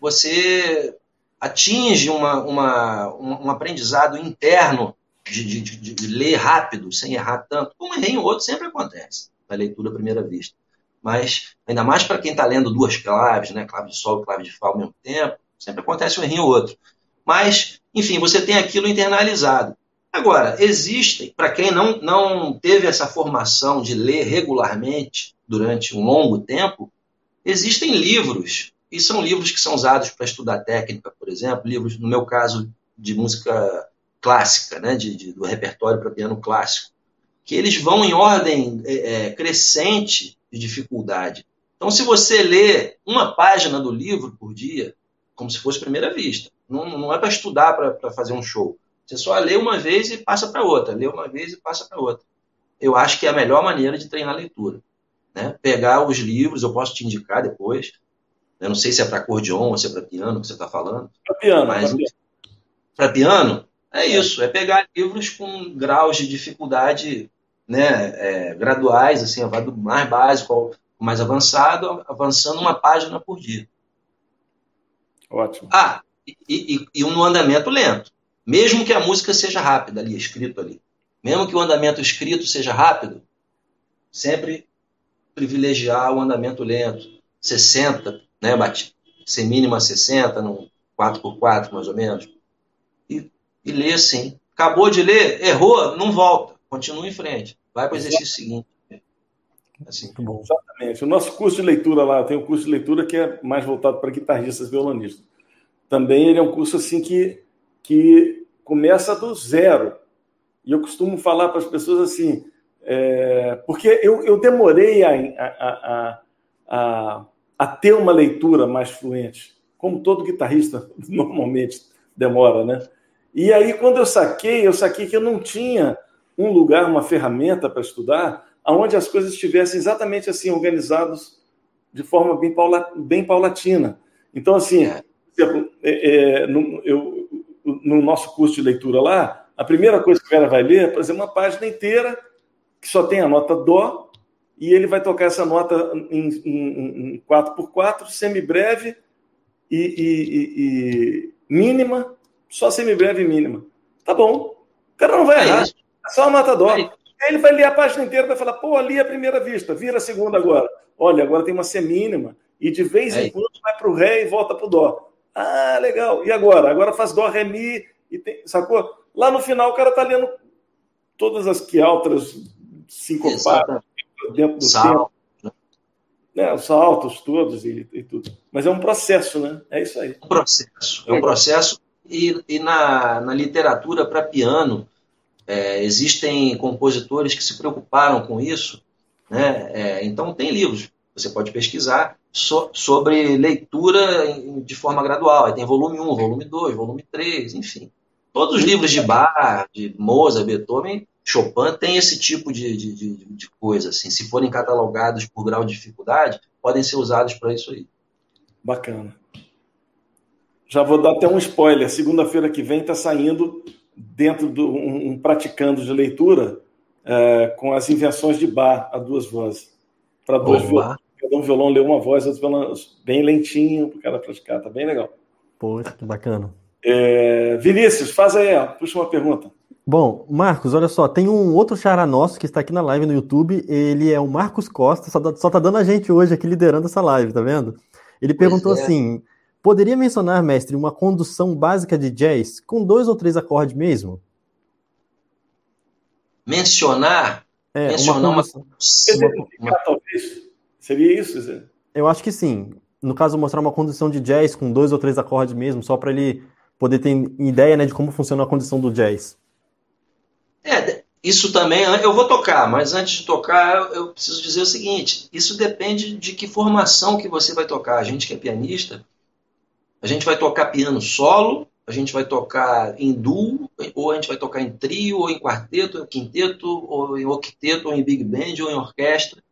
Speaker 2: você atinge uma, uma, um aprendizado interno de, de, de, de ler rápido, sem errar tanto. Um errinho ou outro sempre acontece na leitura à primeira vista. Mas, ainda mais para quem está lendo duas claves, né, clave de sol e clave de fá ao mesmo tempo, sempre acontece um errinho ou outro. Mas, enfim, você tem aquilo internalizado. Agora, existem, para quem não, não teve essa formação de ler regularmente durante um longo tempo, existem livros, e são livros que são usados para estudar técnica, por exemplo, livros, no meu caso, de música clássica, né, de, de do repertório para piano clássico que eles vão em ordem é, é, crescente de dificuldade. Então, se você lê uma página do livro por dia, como se fosse primeira vista, não, não é para estudar para fazer um show. Você só lê uma vez e passa para outra, lê uma vez e passa para outra. Eu acho que é a melhor maneira de treinar a leitura. Né? Pegar os livros, eu posso te indicar depois. Eu não sei se é para acordeon ou se é para piano que você está falando.
Speaker 1: Para piano.
Speaker 2: Mas para piano, é isso. É pegar livros com graus de dificuldade né, é, graduais, assim, vai do mais básico ao mais avançado, avançando uma página por dia.
Speaker 1: Ótimo.
Speaker 2: Ah, e, e, e um andamento lento. Mesmo que a música seja rápida ali, escrito ali. mesmo que o andamento escrito seja rápido, sempre privilegiar o andamento lento. 60, né, ser mínima 60, num 4x4 mais ou menos. E, e ler sim. Acabou de ler, errou, não volta. Continua em frente. Vai para o exercício seguinte.
Speaker 1: Assim. Exatamente. O nosso curso de leitura lá, tem um curso de leitura que é mais voltado para guitarristas violonistas. Também ele é um curso assim que, que começa do zero. E eu costumo falar para as pessoas assim, é, porque eu, eu demorei a, a, a, a, ter uma leitura mais fluente, como todo guitarrista normalmente demora, né? E aí, quando eu saquei, eu saquei que eu não tinha um lugar, uma ferramenta para estudar, onde as coisas estivessem exatamente assim, organizadas de forma bem, paula, bem paulatina. Então, assim, é, é, no, eu, no nosso curso de leitura lá, a primeira coisa que o cara vai ler é, por exemplo, uma página inteira que só tem a nota Dó, e ele vai tocar essa nota em, em, em 4x4, semibreve e, e, e, e mínima, só semibreve e mínima. Tá bom. O cara não vai é errar. É só a nota Dó. É ele vai ler a página inteira e vai falar, pô, ali é a primeira vista, vira a segunda agora. Olha, agora tem uma semínima. E de vez em quando vai para o Ré e volta para o Dó. Ah, legal. E agora? Agora faz Dó, Ré, Mi. E tem, sacou? Lá no final o cara tá lendo todas as que altas sincopadas dentro do Salto. tempo. Né? Os saltos todos e, e, tudo. Mas é um processo, né? É isso aí.
Speaker 2: Um processo. É um processo. E, e na, na literatura para piano, é, existem compositores que se preocuparam com isso. Né? É, então, tem livros. Você pode pesquisar so, sobre leitura de forma gradual. Aí tem volume 1, volume 2, volume 3, enfim. Todos os livros de Bach, de Mozart, Beethoven, Chopin tem esse tipo de, de, de, de coisa. Assim. Se forem catalogados por grau de dificuldade, podem ser usados para isso aí.
Speaker 1: Bacana. Já vou dar até um spoiler. Segunda-feira que vem está saindo dentro do um, um praticando de leitura é, com as invenções de bar a duas vozes. Para dois violões. Um violão lê uma voz, outro violão bem lentinho para o cara praticar. Tá bem legal.
Speaker 3: Poxa, que bacana.
Speaker 1: É, Vinícius, faz aí, ó, puxa uma pergunta.
Speaker 3: Bom, Marcos, olha só, tem um outro xará nosso que está aqui na live no YouTube. Ele é o Marcos Costa, só, só tá dando a gente hoje aqui liderando essa live, tá vendo? Ele perguntou é. assim: poderia mencionar, mestre, uma condução básica de jazz com dois ou três acordes mesmo?
Speaker 2: Mencionar?
Speaker 3: É, mencionar uma, condução,
Speaker 1: uma, uma... talvez. Seria isso, Zé?
Speaker 3: Eu acho que sim. No caso, mostrar uma condução de jazz com dois ou três acordes mesmo, só para ele poder ter ideia né, de como funciona a condição do jazz.
Speaker 2: É, isso também eu vou tocar, mas antes de tocar eu preciso dizer o seguinte: isso depende de que formação que você vai tocar. A gente que é pianista, a gente vai tocar piano solo, a gente vai tocar em duo, ou a gente vai tocar em trio, ou em quarteto, ou em quinteto, ou em octeto, ou em big band, ou em orquestra.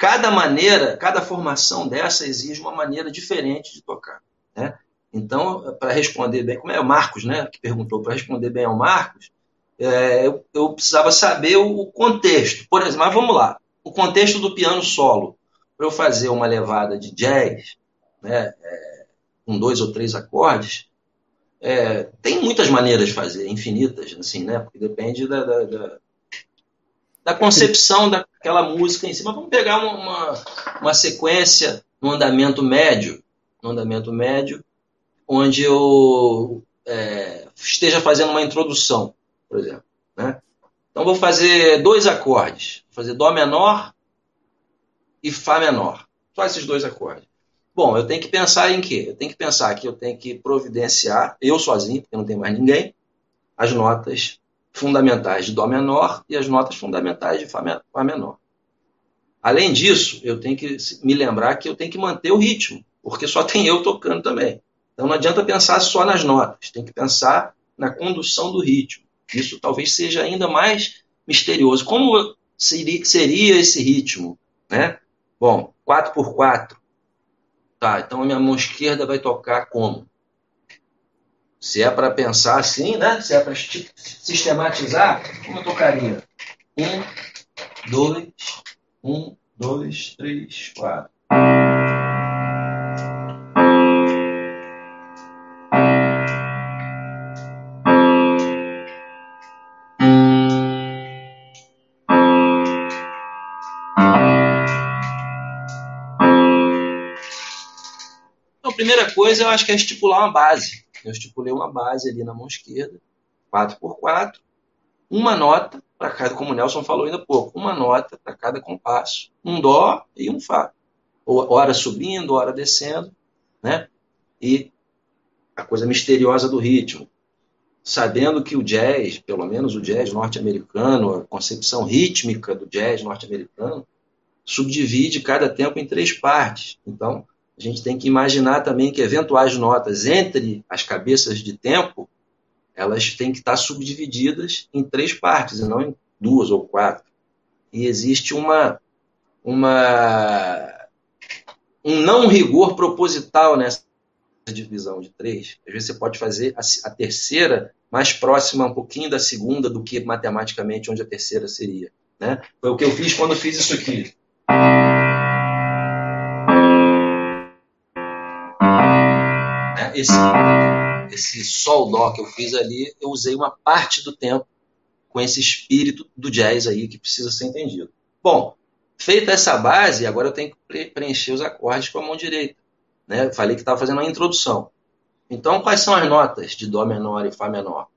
Speaker 2: Cada maneira, cada formação dessa exige uma maneira diferente de tocar. Né? Então, para responder bem, como é o Marcos, né, que perguntou, para responder bem ao Marcos, é, eu, eu, precisava saber o, contexto. Por exemplo, mas vamos lá, o contexto do piano solo. Para eu fazer uma levada de jazz, né, é, com dois ou três acordes, é, tem muitas maneiras de fazer, infinitas, assim, né? Porque depende da, da, da, da concepção daquela música em si. Vamos pegar uma, uma, uma sequência no andamento médio, no andamento médio, onde eu é, esteja fazendo uma introdução por exemplo. Né? Então vou fazer dois acordes, vou fazer Dó menor e Fá menor. Só esses dois acordes. Bom, eu tenho que pensar em quê? Eu tenho que pensar que eu tenho que providenciar, eu sozinho, porque não tem mais ninguém, as notas fundamentais de Dó menor e as notas fundamentais de Fá menor. Além disso, eu tenho que me lembrar que eu tenho que manter o ritmo, porque só tem eu tocando também. Então não adianta pensar só nas notas, tem que pensar na condução do ritmo. Isso talvez seja ainda mais misterioso. Como seria esse ritmo? Né? Bom, 4 por 4 Tá, então a minha mão esquerda vai tocar como? Se é para pensar assim, né? Se é para sistematizar, como eu tocaria? Um, dois, um, dois, três, quatro. Então, a primeira coisa eu acho que é estipular uma base eu estipulei uma base ali na mão esquerda, 4x4, uma nota para cada, como o Nelson falou ainda pouco, uma nota para cada compasso, um dó e um fá. Hora subindo, hora descendo, né? E a coisa misteriosa do ritmo. Sabendo que o jazz, pelo menos o jazz norte-americano, a concepção rítmica do jazz norte-americano, subdivide cada tempo em três partes. Então, a gente tem que imaginar também que eventuais notas entre as cabeças de tempo, elas têm que estar subdivididas em três partes, e não em duas ou quatro. E existe uma, uma um não rigor proposital nessa divisão de três. Às vezes você pode fazer a, a terceira mais próxima um pouquinho da segunda do que matematicamente onde a terceira seria. Né? Foi o que eu fiz quando fiz isso aqui. Esse, esse sol dó que eu fiz ali, eu usei uma parte do tempo com esse espírito do jazz aí que precisa ser entendido. Bom, feita essa base, agora eu tenho que preencher os acordes com a mão direita. Né? Falei que estava fazendo uma introdução. Então, quais são as notas de Dó menor e Fá menor?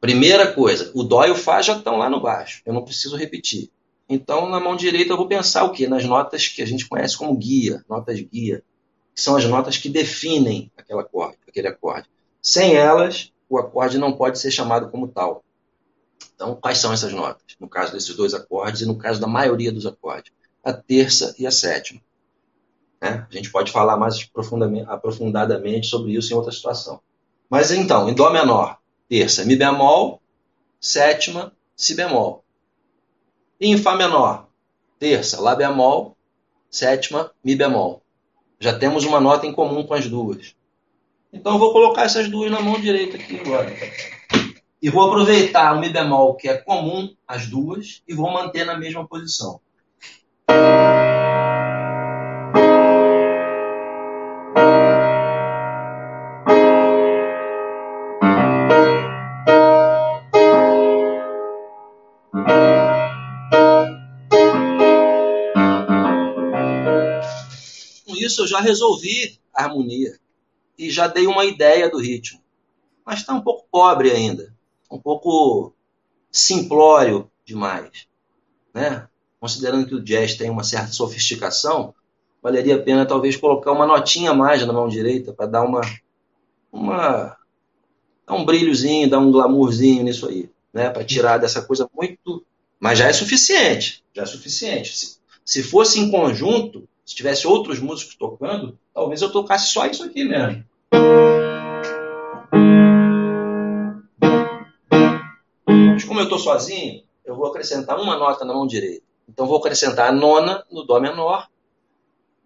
Speaker 2: Primeira coisa, o Dó e o Fá já estão lá no baixo. Eu não preciso repetir. Então, na mão direita, eu vou pensar o quê? Nas notas que a gente conhece como guia, notas guia, que são as notas que definem aquele acorde, aquele acorde. Sem elas, o acorde não pode ser chamado como tal. Então, quais são essas notas? No caso desses dois acordes e no caso da maioria dos acordes. A terça e a sétima. Né? A gente pode falar mais aprofundadamente sobre isso em outra situação. Mas então, em Dó menor, terça, Mi bemol, sétima, Si bemol. E em Fá menor, terça, Lá bemol, sétima, Mi bemol. Já temos uma nota em comum com as duas. Então eu vou colocar essas duas na mão direita aqui agora. E vou aproveitar o Mi bemol, que é comum às duas, e vou manter na mesma posição. Isso eu já resolvi a harmonia e já dei uma ideia do ritmo. Mas está um pouco pobre ainda, um pouco simplório demais. Né? Considerando que o jazz tem uma certa sofisticação, valeria a pena talvez colocar uma notinha a mais na mão direita para dar uma, uma dar um brilhozinho, dar um glamourzinho nisso aí, né? Para tirar dessa coisa muito, mas já é suficiente, já é suficiente. Se, se fosse em conjunto, se tivesse outros músicos tocando, talvez eu tocasse só isso aqui mesmo. Mas como eu estou sozinho, eu vou acrescentar uma nota na mão direita. Então vou acrescentar a nona no Dó menor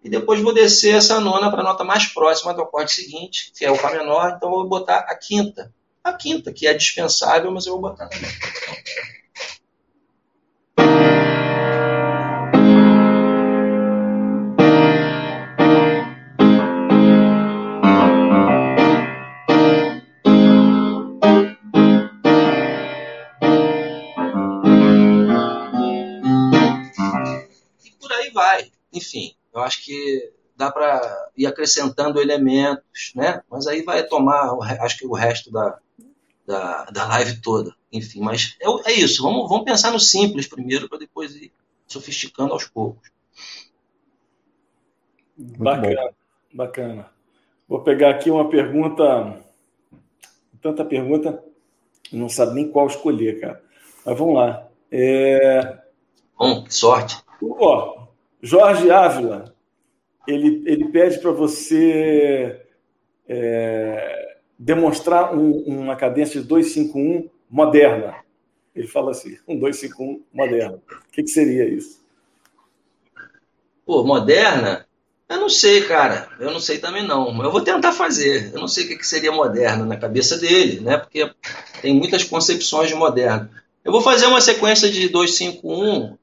Speaker 2: e depois vou descer essa nona para a nota mais próxima do acorde seguinte, que é o Fá menor, então vou botar a quinta. A quinta, que é dispensável, mas eu vou botar. Enfim, eu acho que dá para ir acrescentando elementos, né? Mas aí vai tomar, acho que o resto da, da, da live toda. Enfim, mas é, é isso. Vamos, vamos pensar no simples primeiro para depois ir sofisticando aos poucos.
Speaker 1: bacana, bacana. Vou pegar aqui uma pergunta, tanta pergunta, não sabe nem qual escolher, cara. Mas vamos lá. É...
Speaker 2: Bom, que sorte.
Speaker 1: Ó, Jorge Ávila, ele, ele pede para você é, demonstrar um, uma cadência de 251 moderna. Ele fala assim, um 251 moderna. O que, que seria isso?
Speaker 2: Pô, moderna? Eu não sei, cara. Eu não sei também não. Eu vou tentar fazer. Eu não sei o que, seria moderna na cabeça dele, né? Porque tem muitas concepções de moderno. Eu vou fazer uma sequência de 251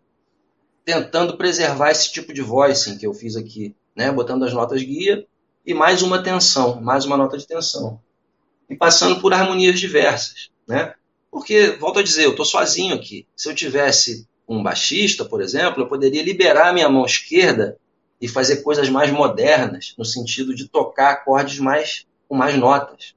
Speaker 2: tentando preservar esse tipo de voicing que eu fiz aqui, né? Botando as notas guia e mais uma tensão, mais uma nota de tensão. E passando por harmonias diversas, né? Porque, volto a dizer, eu estou sozinho aqui. Se eu tivesse um baixista, por exemplo, eu poderia liberar minha mão esquerda e fazer coisas mais modernas, no sentido de tocar acordes mais com mais notas.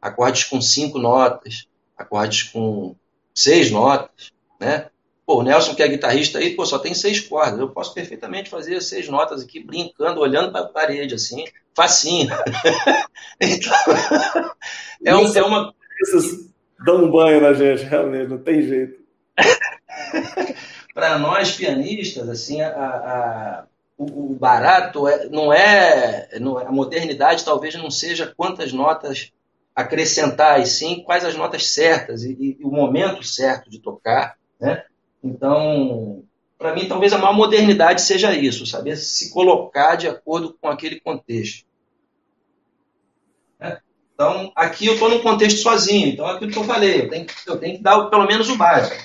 Speaker 2: Acordes com cinco notas, acordes com seis notas, né? Pô, o Nelson, que é guitarrista aí, pô, só tem seis cordas. Eu posso perfeitamente fazer seis notas aqui, brincando, olhando para a parede, assim, facinho. então,
Speaker 1: é, um, é uma. Essas dão um banho na gente, realmente, não tem jeito.
Speaker 2: para nós pianistas, assim, a, a, o, o, barato é, não, é, não é. A modernidade talvez não seja quantas notas acrescentar, e sim quais as notas certas e, e o momento certo de tocar, né? Então, para mim, talvez a maior modernidade seja isso, saber se colocar de acordo com aquele contexto. Né? Então, aqui eu estou num contexto sozinho, então é aquilo que eu falei, eu tenho, eu tenho que dar pelo menos o básico.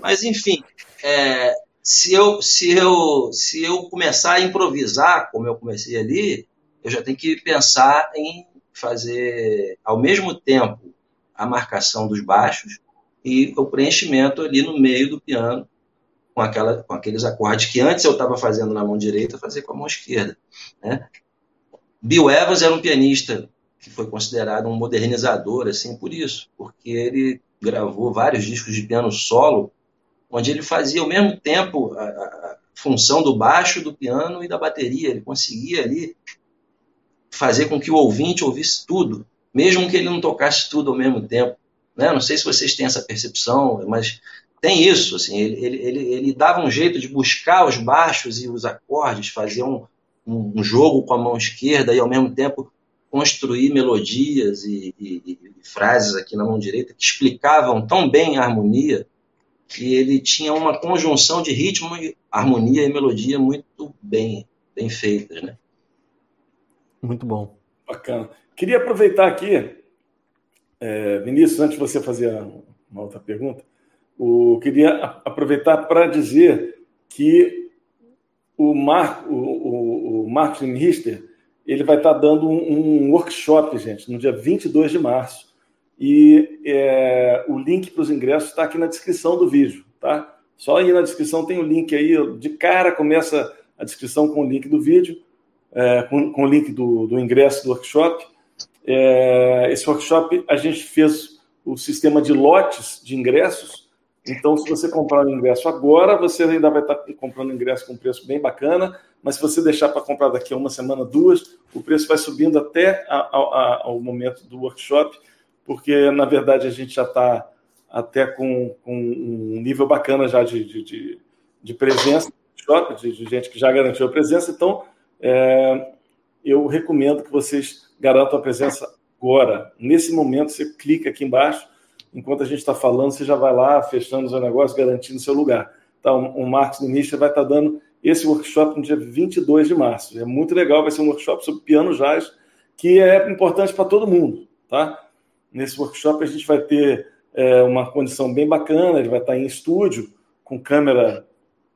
Speaker 2: Mas, enfim, é, se, eu, se, eu, se eu começar a improvisar, como eu comecei ali, eu já tenho que pensar em fazer, ao mesmo tempo, a marcação dos baixos e o preenchimento ali no meio do piano com, aquela, com aqueles acordes que antes eu estava fazendo na mão direita, fazer com a mão esquerda. Né? Bill Evans era um pianista que foi considerado um modernizador, assim, por isso, porque ele gravou vários discos de piano solo onde ele fazia ao mesmo tempo a, a função do baixo, do piano e da bateria. Ele conseguia ali fazer com que o ouvinte ouvisse tudo, mesmo que ele não tocasse tudo ao mesmo tempo. Né? Não sei se vocês têm essa percepção, mas tem isso. Assim, ele, ele, ele, ele dava um jeito de buscar os baixos e os acordes, fazer um, um, jogo com a mão esquerda e ao mesmo tempo construir melodias e, e, e frases aqui na mão direita que explicavam tão bem a harmonia que ele tinha uma conjunção de ritmo, harmonia e melodia muito bem, bem feitas, né?
Speaker 3: Muito bom.
Speaker 1: Bacana. Queria aproveitar aqui, é, Vinícius, antes de você fazer uma outra pergunta, o, queria aproveitar para dizer que o, Mar, o, o, o Marcos Richter ele vai estar dando um, um workshop, gente, no dia 22 de março, e é, o link para os ingressos está aqui na descrição do vídeo, tá? Só aí na descrição tem o link aí, de cara começa a descrição com o link do vídeo, é, com, com, o link do, do ingresso do workshop. É, esse workshop a gente fez o sistema de lotes de ingressos. Então, se você comprar o ingresso agora, você ainda vai estar comprando ingresso com um preço bem bacana. Mas se você deixar para comprar daqui a uma semana, duas, o preço vai subindo até a, a, a, ao momento do workshop porque na verdade a gente já está até com, com, um nível bacana já de, de, de presença de, de, gente que já garantiu a presença. Então, é, eu recomendo que vocês garantam a presença agora. Nesse momento, você clica aqui embaixo, enquanto a gente está falando, você já vai lá fechando o seu negócio, garantindo seu lugar. Então, o Marcos Ministra vai estar tá dando esse workshop no dia 22 de março. É muito legal, vai ser um workshop sobre piano jazz, que é importante para todo mundo, tá? Nesse workshop a gente vai ter é, uma condição bem bacana, ele vai estar em estúdio, com câmera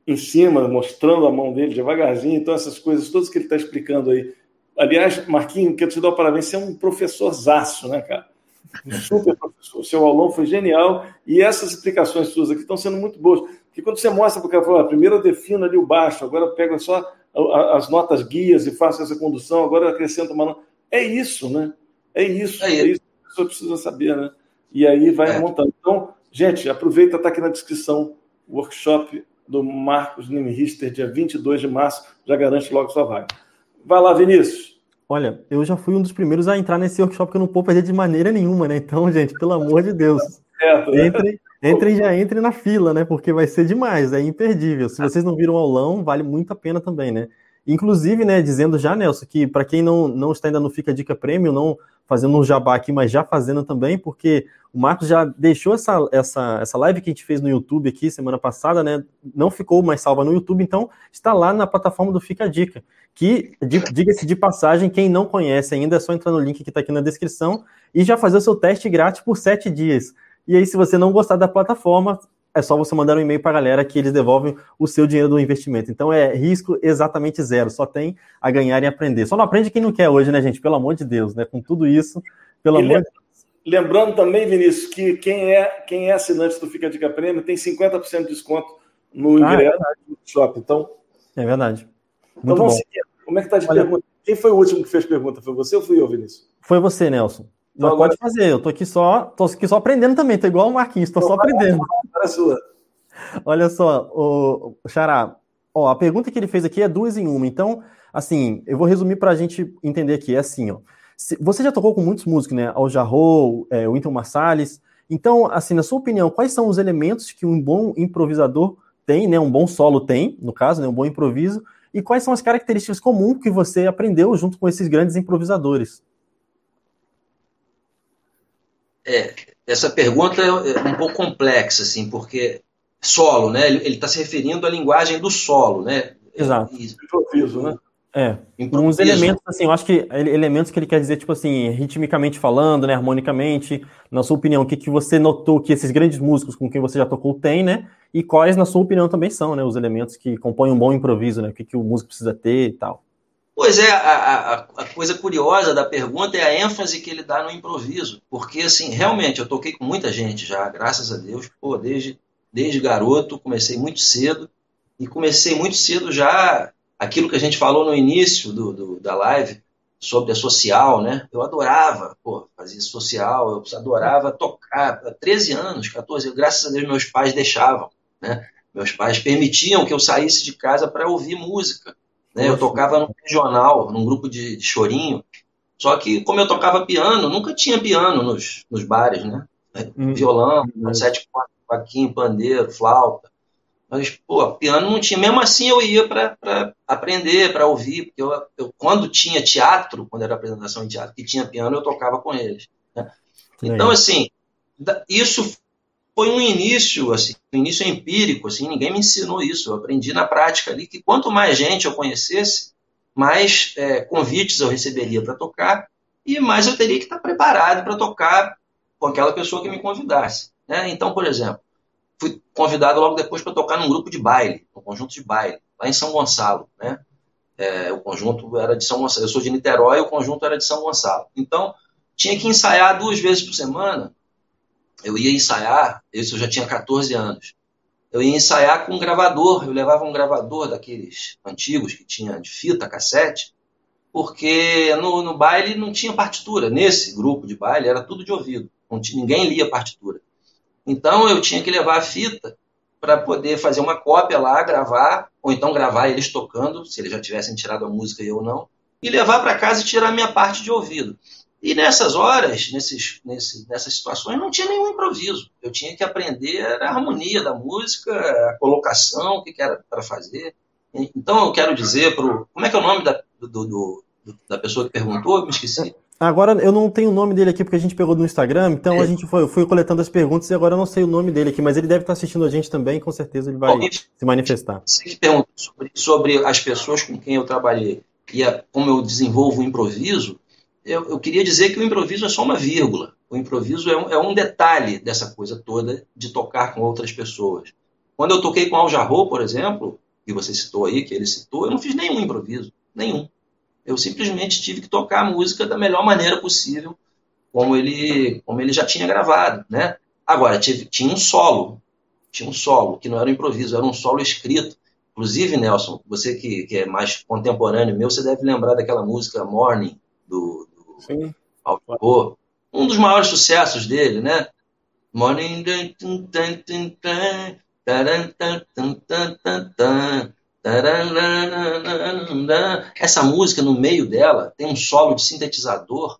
Speaker 1: em cima, mostrando a mão dele devagarzinho. Então, essas coisas todas que ele está explicando aí. Aliás, Marquinhos, quero te dar o parabéns, você é um professor zaço, né, cara? Um super professor. O seu aulão foi genial e essas explicações suas aqui estão sendo muito boas. Porque quando você mostra para o cara, fala, primeiro eu defino ali o baixo, agora eu pego só as notas guias e faço essa condução, agora eu acrescento uma. É isso, né? É isso. É, é isso pessoa precisa saber, né? E aí vai é. montando. Então, gente, aproveita, está aqui na descrição o workshop do Marcos Nimrister, dia 22 de março, já garante logo sua vaga. Vai lá, Vinícius.
Speaker 3: Olha, eu já fui um dos primeiros a entrar nesse workshop que eu não vou perder de maneira nenhuma, né? Então, gente, pelo amor de Deus. Certo, né? entrem, entrem já entrem na fila, né? Porque vai ser demais, é imperdível. Se vocês não viram o aulão, vale muito a pena também, né? Inclusive, né, dizendo já, Nelson, que para quem não, não está ainda no Fica Dica Prêmio, não fazendo um jabá aqui, mas já fazendo também, porque o Marcos já deixou essa, essa, essa live que a gente fez no YouTube aqui semana passada, né? Não ficou mais salva no YouTube, então está lá na plataforma do Fica Dica. Que, diga-se de passagem, quem não conhece ainda, é só entrar no link que está aqui na descrição e já fazer o seu teste grátis por sete dias. E aí, se você não gostar da plataforma, é só você mandar um e-mail para a galera que eles devolvem o seu dinheiro do investimento. Então é risco exatamente zero, só tem a ganhar e aprender. Só não aprende quem não quer hoje, né, gente? Pelo amor de Deus, né? Com tudo isso, pelo e amor de
Speaker 1: Lembrando também, Vinícius, que quem é, quem é assinante do Fica Dica Prêmio tem 50% de desconto no ah, ingresso ah, é do shopping. Então,
Speaker 3: é verdade.
Speaker 1: Muito então vamos bom. seguir. Como é que está de Olha... pergunta? Quem foi o último que fez pergunta? Foi você ou fui eu, Vinícius?
Speaker 3: Foi você, Nelson. Então, agora... pode fazer, eu tô aqui só, tô aqui só aprendendo também, tô igual o Marquinhos, tô então, só aprendendo. Agora é sua. Olha só, o, o Xará, ó, a pergunta que ele fez aqui é duas em uma, então, assim, eu vou resumir para a gente entender aqui, é assim, ó, se, você já tocou com muitos músicos, né, Al Jarreau, é, Winton Marsalis, então, assim, na sua opinião, quais são os elementos que um bom improvisador tem, né, um bom solo tem, no caso, né, um bom improviso, e quais são as características comuns que você aprendeu junto com esses grandes improvisadores?
Speaker 2: É, essa pergunta é, é um pouco complexa, assim, porque solo, né? Ele está se referindo à linguagem do solo, né?
Speaker 3: Exato. E, improviso, né? É, improviso. uns elementos, assim, eu acho que elementos que ele quer dizer, tipo assim, ritmicamente falando, né, harmonicamente, na sua opinião, o que, que você notou que esses grandes músicos com quem você já tocou têm, né, e quais, na sua opinião, também são, né, os elementos que compõem um bom improviso, né, o que, que o músico precisa ter e tal.
Speaker 2: Pois é, a, a, a, coisa curiosa da pergunta é a ênfase que ele dá no improviso. Porque, assim, realmente, eu toquei com muita gente já, graças a Deus, pô, desde, desde garoto, comecei muito cedo. E comecei muito cedo já aquilo que a gente falou no início do, do da live, sobre a social, né? Eu adorava, pô, fazer social, eu adorava tocar. Há 13 anos, 14, graças a Deus meus pais deixavam, né? Meus pais permitiam que eu saísse de casa para ouvir música. Né? Eu tocava no regional, num grupo de, de, chorinho. Só que, como eu tocava piano, nunca tinha piano nos, nos bares, né? Hum, Violão, hum. sete quaquinho, pandeiro, flauta. Mas, pô, piano não tinha. Mesmo assim, eu ia para aprender, para ouvir. Porque eu, eu, quando tinha teatro, quando era apresentação em teatro, que tinha piano, eu tocava com eles. Né? Então, assim, isso foi um início, assim, um início empírico, assim, ninguém me ensinou isso. Eu aprendi na prática ali que quanto mais gente eu conhecesse, mais é, convites eu receberia para tocar e mais eu teria que estar preparado para tocar com aquela pessoa que me convidasse. Né? Então, por exemplo, fui convidado logo depois para tocar num grupo de baile, um conjunto de baile, lá em São Gonçalo. Né? É, o conjunto era de São Gonçalo. Eu sou de Niterói, o conjunto era de São Gonçalo. Então, tinha que ensaiar duas vezes por semana eu ia ensaiar, isso eu já tinha 14 anos. Eu ia ensaiar com um gravador, eu levava um gravador daqueles antigos que tinha de fita, cassete, porque no, no baile não tinha partitura. Nesse grupo de baile era tudo de ouvido, tinha, ninguém lia partitura. Então eu tinha que levar a fita para poder fazer uma cópia lá, gravar, ou então gravar eles tocando, se eles já tivessem tirado a música e eu não, e levar para casa e tirar a minha parte de ouvido. E nessas horas, nesses, nesse, nessas situações, não tinha nenhum improviso. Eu tinha que aprender a harmonia da música, a colocação, o que, que era para fazer. Então, eu quero dizer para Como é que é o nome da, do, do, da pessoa que perguntou? Eu me esqueci.
Speaker 3: Agora eu não tenho o nome dele aqui porque a gente pegou no Instagram, então é. a gente foi, foi coletando as perguntas e agora eu não sei o nome dele aqui, mas ele deve estar assistindo a gente também, com certeza ele vai Bom, se manifestar.
Speaker 2: Você que perguntou sobre, sobre, as pessoas com quem eu trabalhei e a, como eu desenvolvo o improviso, eu, eu, queria dizer que o improviso é só uma vírgula. O improviso é um, é um, detalhe dessa coisa toda de tocar com outras pessoas. Quando eu toquei com Al Jarreau, por exemplo, que você citou aí, que ele citou, eu não fiz nenhum improviso, nenhum. Eu simplesmente tive que tocar a música da melhor maneira possível, como ele, como ele já tinha gravado, né? Agora, tive, tinha um solo, tinha um solo, que não era um improviso, era um solo escrito. Inclusive, Nelson, você que, que é mais contemporâneo meu, você deve lembrar daquela música Morning, do, Sim. um dos maiores sucessos dele, né? Essa música, no meio dela, tem um solo de sintetizador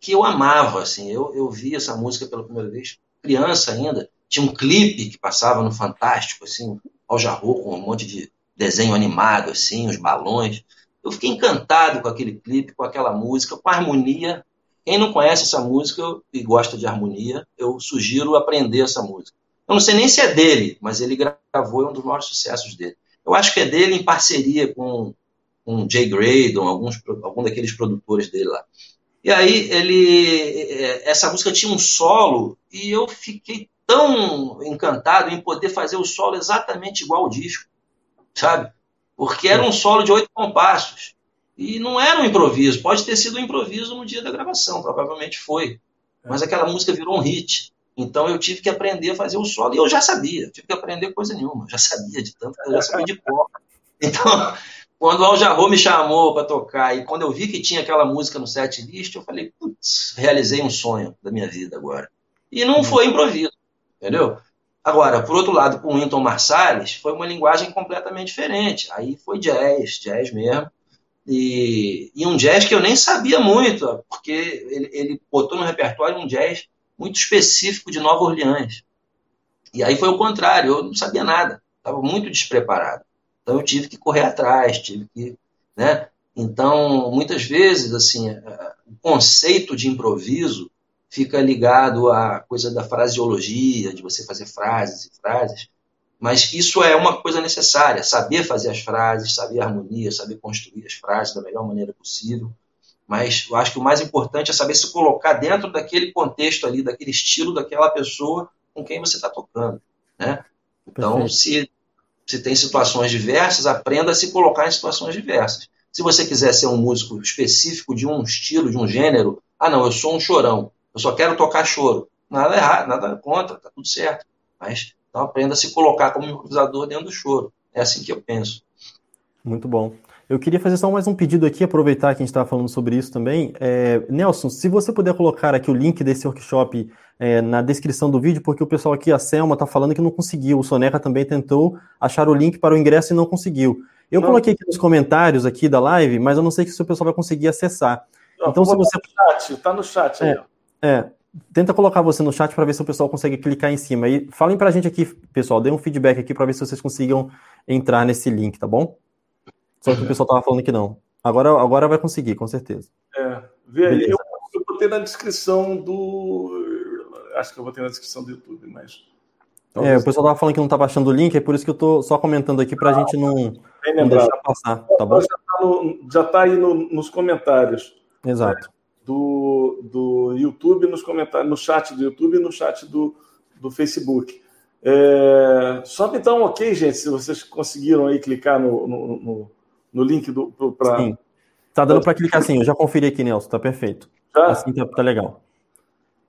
Speaker 2: que eu amava, assim. Eu, eu vi essa música pela primeira vez, criança ainda. Tinha um clipe que passava no Fantástico, assim, ao jarro com um monte de desenho animado, assim, os balões. Eu fiquei encantado com aquele clipe, com aquela música, com a harmonia. Quem não conhece essa música e gosta de harmonia, eu sugiro aprender essa música. Eu não sei nem se é dele, mas ele gravou, é um dos maiores sucessos dele. Eu acho que é dele em parceria com, com Jay Graydon, alguns, algum daqueles produtores dele lá. E aí ele, é, essa música tinha um solo e eu fiquei tão encantado em poder fazer o solo exatamente igual ao disco, sabe? Porque era um solo de oito compassos e não era um improviso. Pode ter sido um improviso no dia da gravação, provavelmente foi. Mas aquela música virou um hit. Então eu tive que aprender a fazer o solo e eu já sabia, tive que aprender coisa nenhuma, já sabia de tanto, eu já sabia de cor. Então, quando o Al Jarro me chamou para tocar e quando eu vi que tinha aquela música no set list, eu falei, putz, realizei um sonho da minha vida agora. E não foi improviso, entendeu? Agora, por outro lado, com o Winton Marsalis, foi uma linguagem completamente diferente. Aí foi jazz, jazz mesmo. E, e um jazz que eu nem sabia muito, porque ele, ele botou no repertório um jazz muito específico de Nova Orleans. E aí foi o contrário, eu não sabia nada, estava muito despreparado. Então eu tive que correr atrás, tive que, né? Então, muitas vezes, assim, o conceito de improviso fica ligado à coisa da fraseologia, de você fazer frases e frases, mas isso é uma coisa necessária, saber fazer as frases, saber a harmonia, saber construir as frases da melhor maneira possível. Mas eu acho que o mais importante é saber se colocar dentro daquele contexto ali, daquele estilo daquela pessoa com quem você está tocando. Né? Então, se, se tem situações diversas, aprenda a se colocar em situações diversas. Se você quiser ser um músico específico de um estilo, de um gênero, ah, não, eu sou um chorão, eu só quero tocar choro. Nada errado, nada contra, tá tudo certo. Mas então aprenda a se colocar como improvisador dentro do choro. É assim que eu penso.
Speaker 3: Muito bom. Eu queria fazer só mais um pedido aqui, aproveitar que a gente estava falando sobre isso também. É, Nelson, se você puder colocar aqui o link desse workshop é, na descrição do vídeo, porque o pessoal aqui, a Selma, está falando que não conseguiu. O Soneca também tentou achar o link para o ingresso e não conseguiu. Eu não. coloquei aqui nos comentários aqui da live, mas eu não sei se o pessoal vai conseguir acessar.
Speaker 1: Não, então, se você. Tá no chat, tá no chat aí.
Speaker 3: É, é, tenta colocar você no chat para ver se o pessoal consegue clicar em cima. E falem para a gente aqui, pessoal, dê um feedback aqui para ver se vocês consigam entrar nesse link, tá bom? Só que o pessoal tava falando que não. Agora, agora vai conseguir, com certeza.
Speaker 1: É, vê aí. Eu, eu botei na descrição do. Acho que eu botei na descrição do YouTube, mas.
Speaker 3: É, o pessoal tava falando que não tá baixando o link, é por isso que eu tô só comentando aqui pra ah, gente não, não deixar passar, tá bom?
Speaker 1: Já tá, no, já tá aí no, nos comentários.
Speaker 3: Exato.
Speaker 1: Do, do YouTube, nos comentários, no chat do YouTube e no chat do, do Facebook. É, sobe então, ok, gente, se vocês conseguiram aí clicar no, no, no no link do para. Sim.
Speaker 3: Tá dando para clicar sim, eu já conferi aqui, Nelson, tá perfeito. Já? Assim tá, tá legal.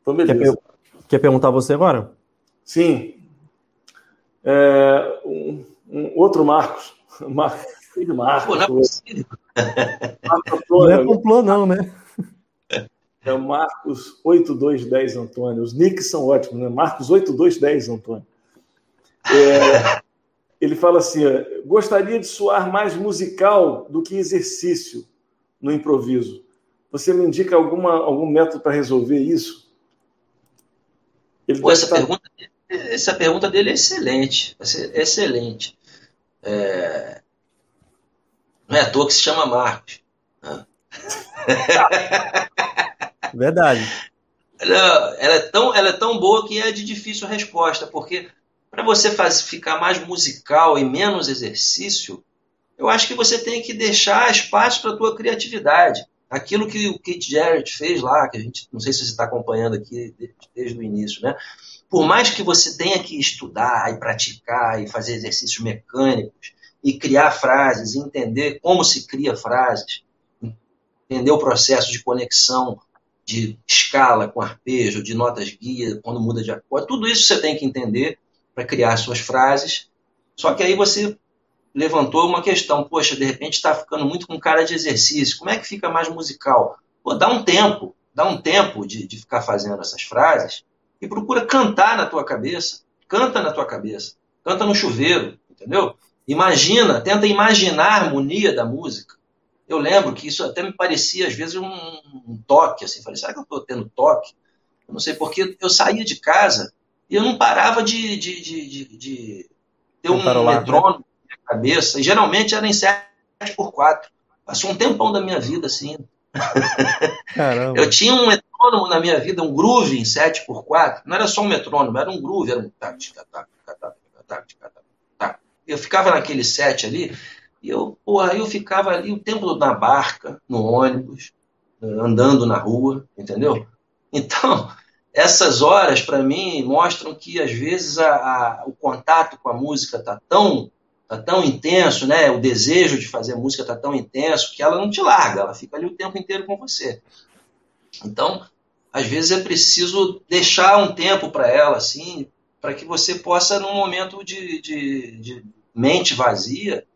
Speaker 1: Então, beleza.
Speaker 3: Quer, quer perguntar você agora?
Speaker 1: Sim. É, um, um, outro Marcos. Marcos. Marcos. Pô, não é possível.
Speaker 3: Marcos Antônio, não é complô, não, né?
Speaker 1: É Marcos 8210 Antônio. Os nicks são ótimos, né? Marcos 8210 Antônio. É, ele fala assim: gostaria de soar mais musical do que exercício no improviso. Você me indica alguma, algum método para resolver isso?
Speaker 2: Pô, essa, estar... pergunta, essa pergunta dele é excelente. Excelente. É... Não é à toa que se chama Marcos. Né?
Speaker 3: Verdade.
Speaker 2: Ela, ela, é tão, ela é tão boa que é de difícil resposta, porque para você faz, ficar mais musical e menos exercício, eu acho que você tem que deixar espaço para a tua criatividade. Aquilo que o Keith Jarrett fez lá, que a gente não sei se você está acompanhando aqui desde o início, né? Por mais que você tenha que estudar e praticar e fazer exercícios mecânicos e criar frases, entender como se cria frases, entender o processo de conexão de escala com arpejo, de notas guia, quando muda de acorde, tudo isso você tem que entender para criar suas frases. Só que aí você levantou uma questão, poxa, de repente está ficando muito com cara de exercício, como é que fica mais musical? Pô, dá um tempo, dá um tempo de, de ficar fazendo essas frases e procura cantar na tua cabeça. Canta na tua cabeça. Canta no chuveiro, entendeu? Imagina, tenta imaginar a harmonia da música. Eu lembro que isso até me parecia, às vezes, um, um toque. Assim. Falei, será que eu estou tendo toque? Eu não sei, porque eu saía de casa e eu não parava de, de, de, de, ter um né? metrônomo na minha cabeça. E geralmente era em 7x4. Passou um tempão da minha vida assim. Eu tinha um metrônomo na minha vida, um groove em 7x4. Não era só um metrônomo, era um groove, era um tac, tac, tac, tac, tac, tac, tac. Eu ficava naquele set ali, e eu, porra, eu ficava ali o tempo na barca, no ônibus, andando na rua, entendeu? Então, essas horas, para mim, mostram que às vezes a, a, o contato com a música está tão, tá tão intenso, né? o desejo de fazer música está tão intenso que ela não te larga, ela fica ali o tempo inteiro com você. Então, às vezes é preciso deixar um tempo para ela, assim, para que você possa, num momento de, de, de mente vazia,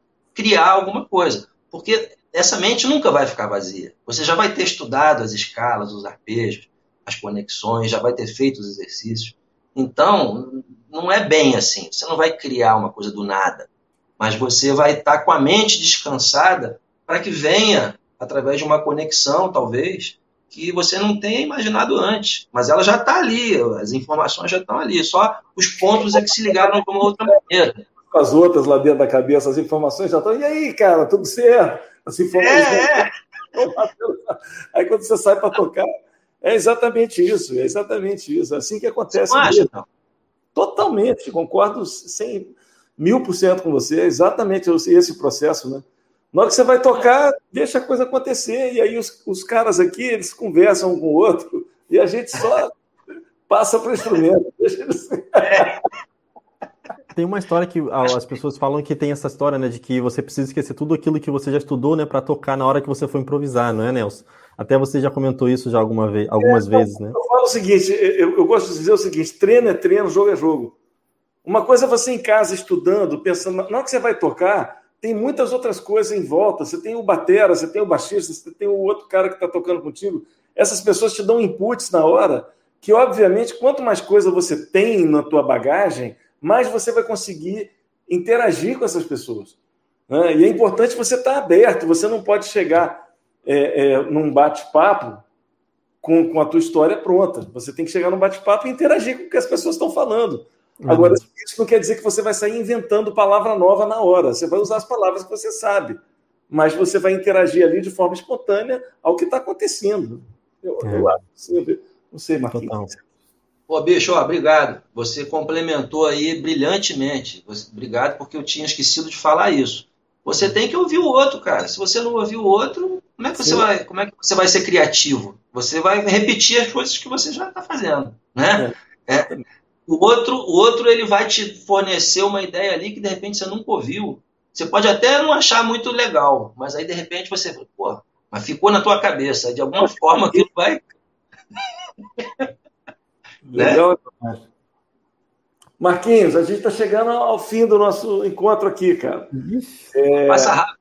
Speaker 2: criar alguma coisa. Porque essa mente nunca vai ficar vazia. Você já vai ter estudado as escalas, os arpejos, as conexões, já vai ter feito os exercícios. Então, não é bem assim. Você não vai criar uma coisa do nada, mas você vai estar com a mente descansada para que venha, através de uma conexão, talvez, que você não tenha imaginado antes. Mas ela já está ali, as informações já estão ali, só os pontos é que se ligaram de uma outra maneira.
Speaker 1: As outras lá dentro da cabeça, as informações já estão. E aí, cara, tudo certo? As informações. É, é. Aí quando você sai para tocar, é exatamente isso, é exatamente isso. É assim que acontece. Acha? Totalmente, concordo sem mil por cento com você. É exatamente esse processo, né? Na hora que você vai tocar, deixa a coisa acontecer. E aí os, os caras aqui, eles conversam um com o outro e a gente só passa para o instrumento. Deixa eles...
Speaker 3: Tem uma história que as pessoas falam que tem essa história, né, de que você precisa esquecer tudo aquilo que você já estudou, né, para tocar na hora que você for improvisar, não é, Nelson? Até você já comentou isso já alguma vez, algumas é, vezes, né?
Speaker 1: Eu falo o seguinte, eu, eu, gosto de dizer o seguinte: treino é treino, jogo é jogo. Uma coisa é você em casa estudando, pensando, na hora que você vai tocar, tem muitas outras coisas em volta. Você tem o batera, você tem o baixista, você tem o outro cara que está tocando contigo. Essas pessoas te dão inputs na hora, que obviamente, quanto mais coisa você tem na tua bagagem, mais você vai conseguir interagir com essas pessoas. Né? E é importante você estar tá aberto. Você não pode chegar é, é, num bate-papo com, com a tua história pronta. Você tem que chegar num bate-papo e interagir com o que as pessoas estão falando. Uhum. Agora, isso não quer dizer que você vai sair inventando palavra nova na hora. Você vai usar as palavras que você sabe, mas você vai interagir ali de forma espontânea ao que está acontecendo. Eu, é. eu acho. Não sei, Marquinhos. Total.
Speaker 2: Pô, bicho, ó, obrigado. Você complementou aí brilhantemente. Obrigado, porque eu tinha esquecido de falar isso. Você tem que ouvir o outro, cara. Se você não ouvir o outro, como é que você, vai, como é que você vai ser criativo? Você vai repetir as coisas que você já está fazendo, né? É. É. O outro, o outro ele vai te fornecer uma ideia ali que de repente você nunca ouviu. Você pode até não achar muito legal, mas aí de repente você, pô, mas ficou na tua cabeça. De alguma forma aquilo vai.
Speaker 1: Legal. né? Marquinhos, a gente está chegando ao fim do nosso encontro aqui, cara.
Speaker 2: É... Passa rápido.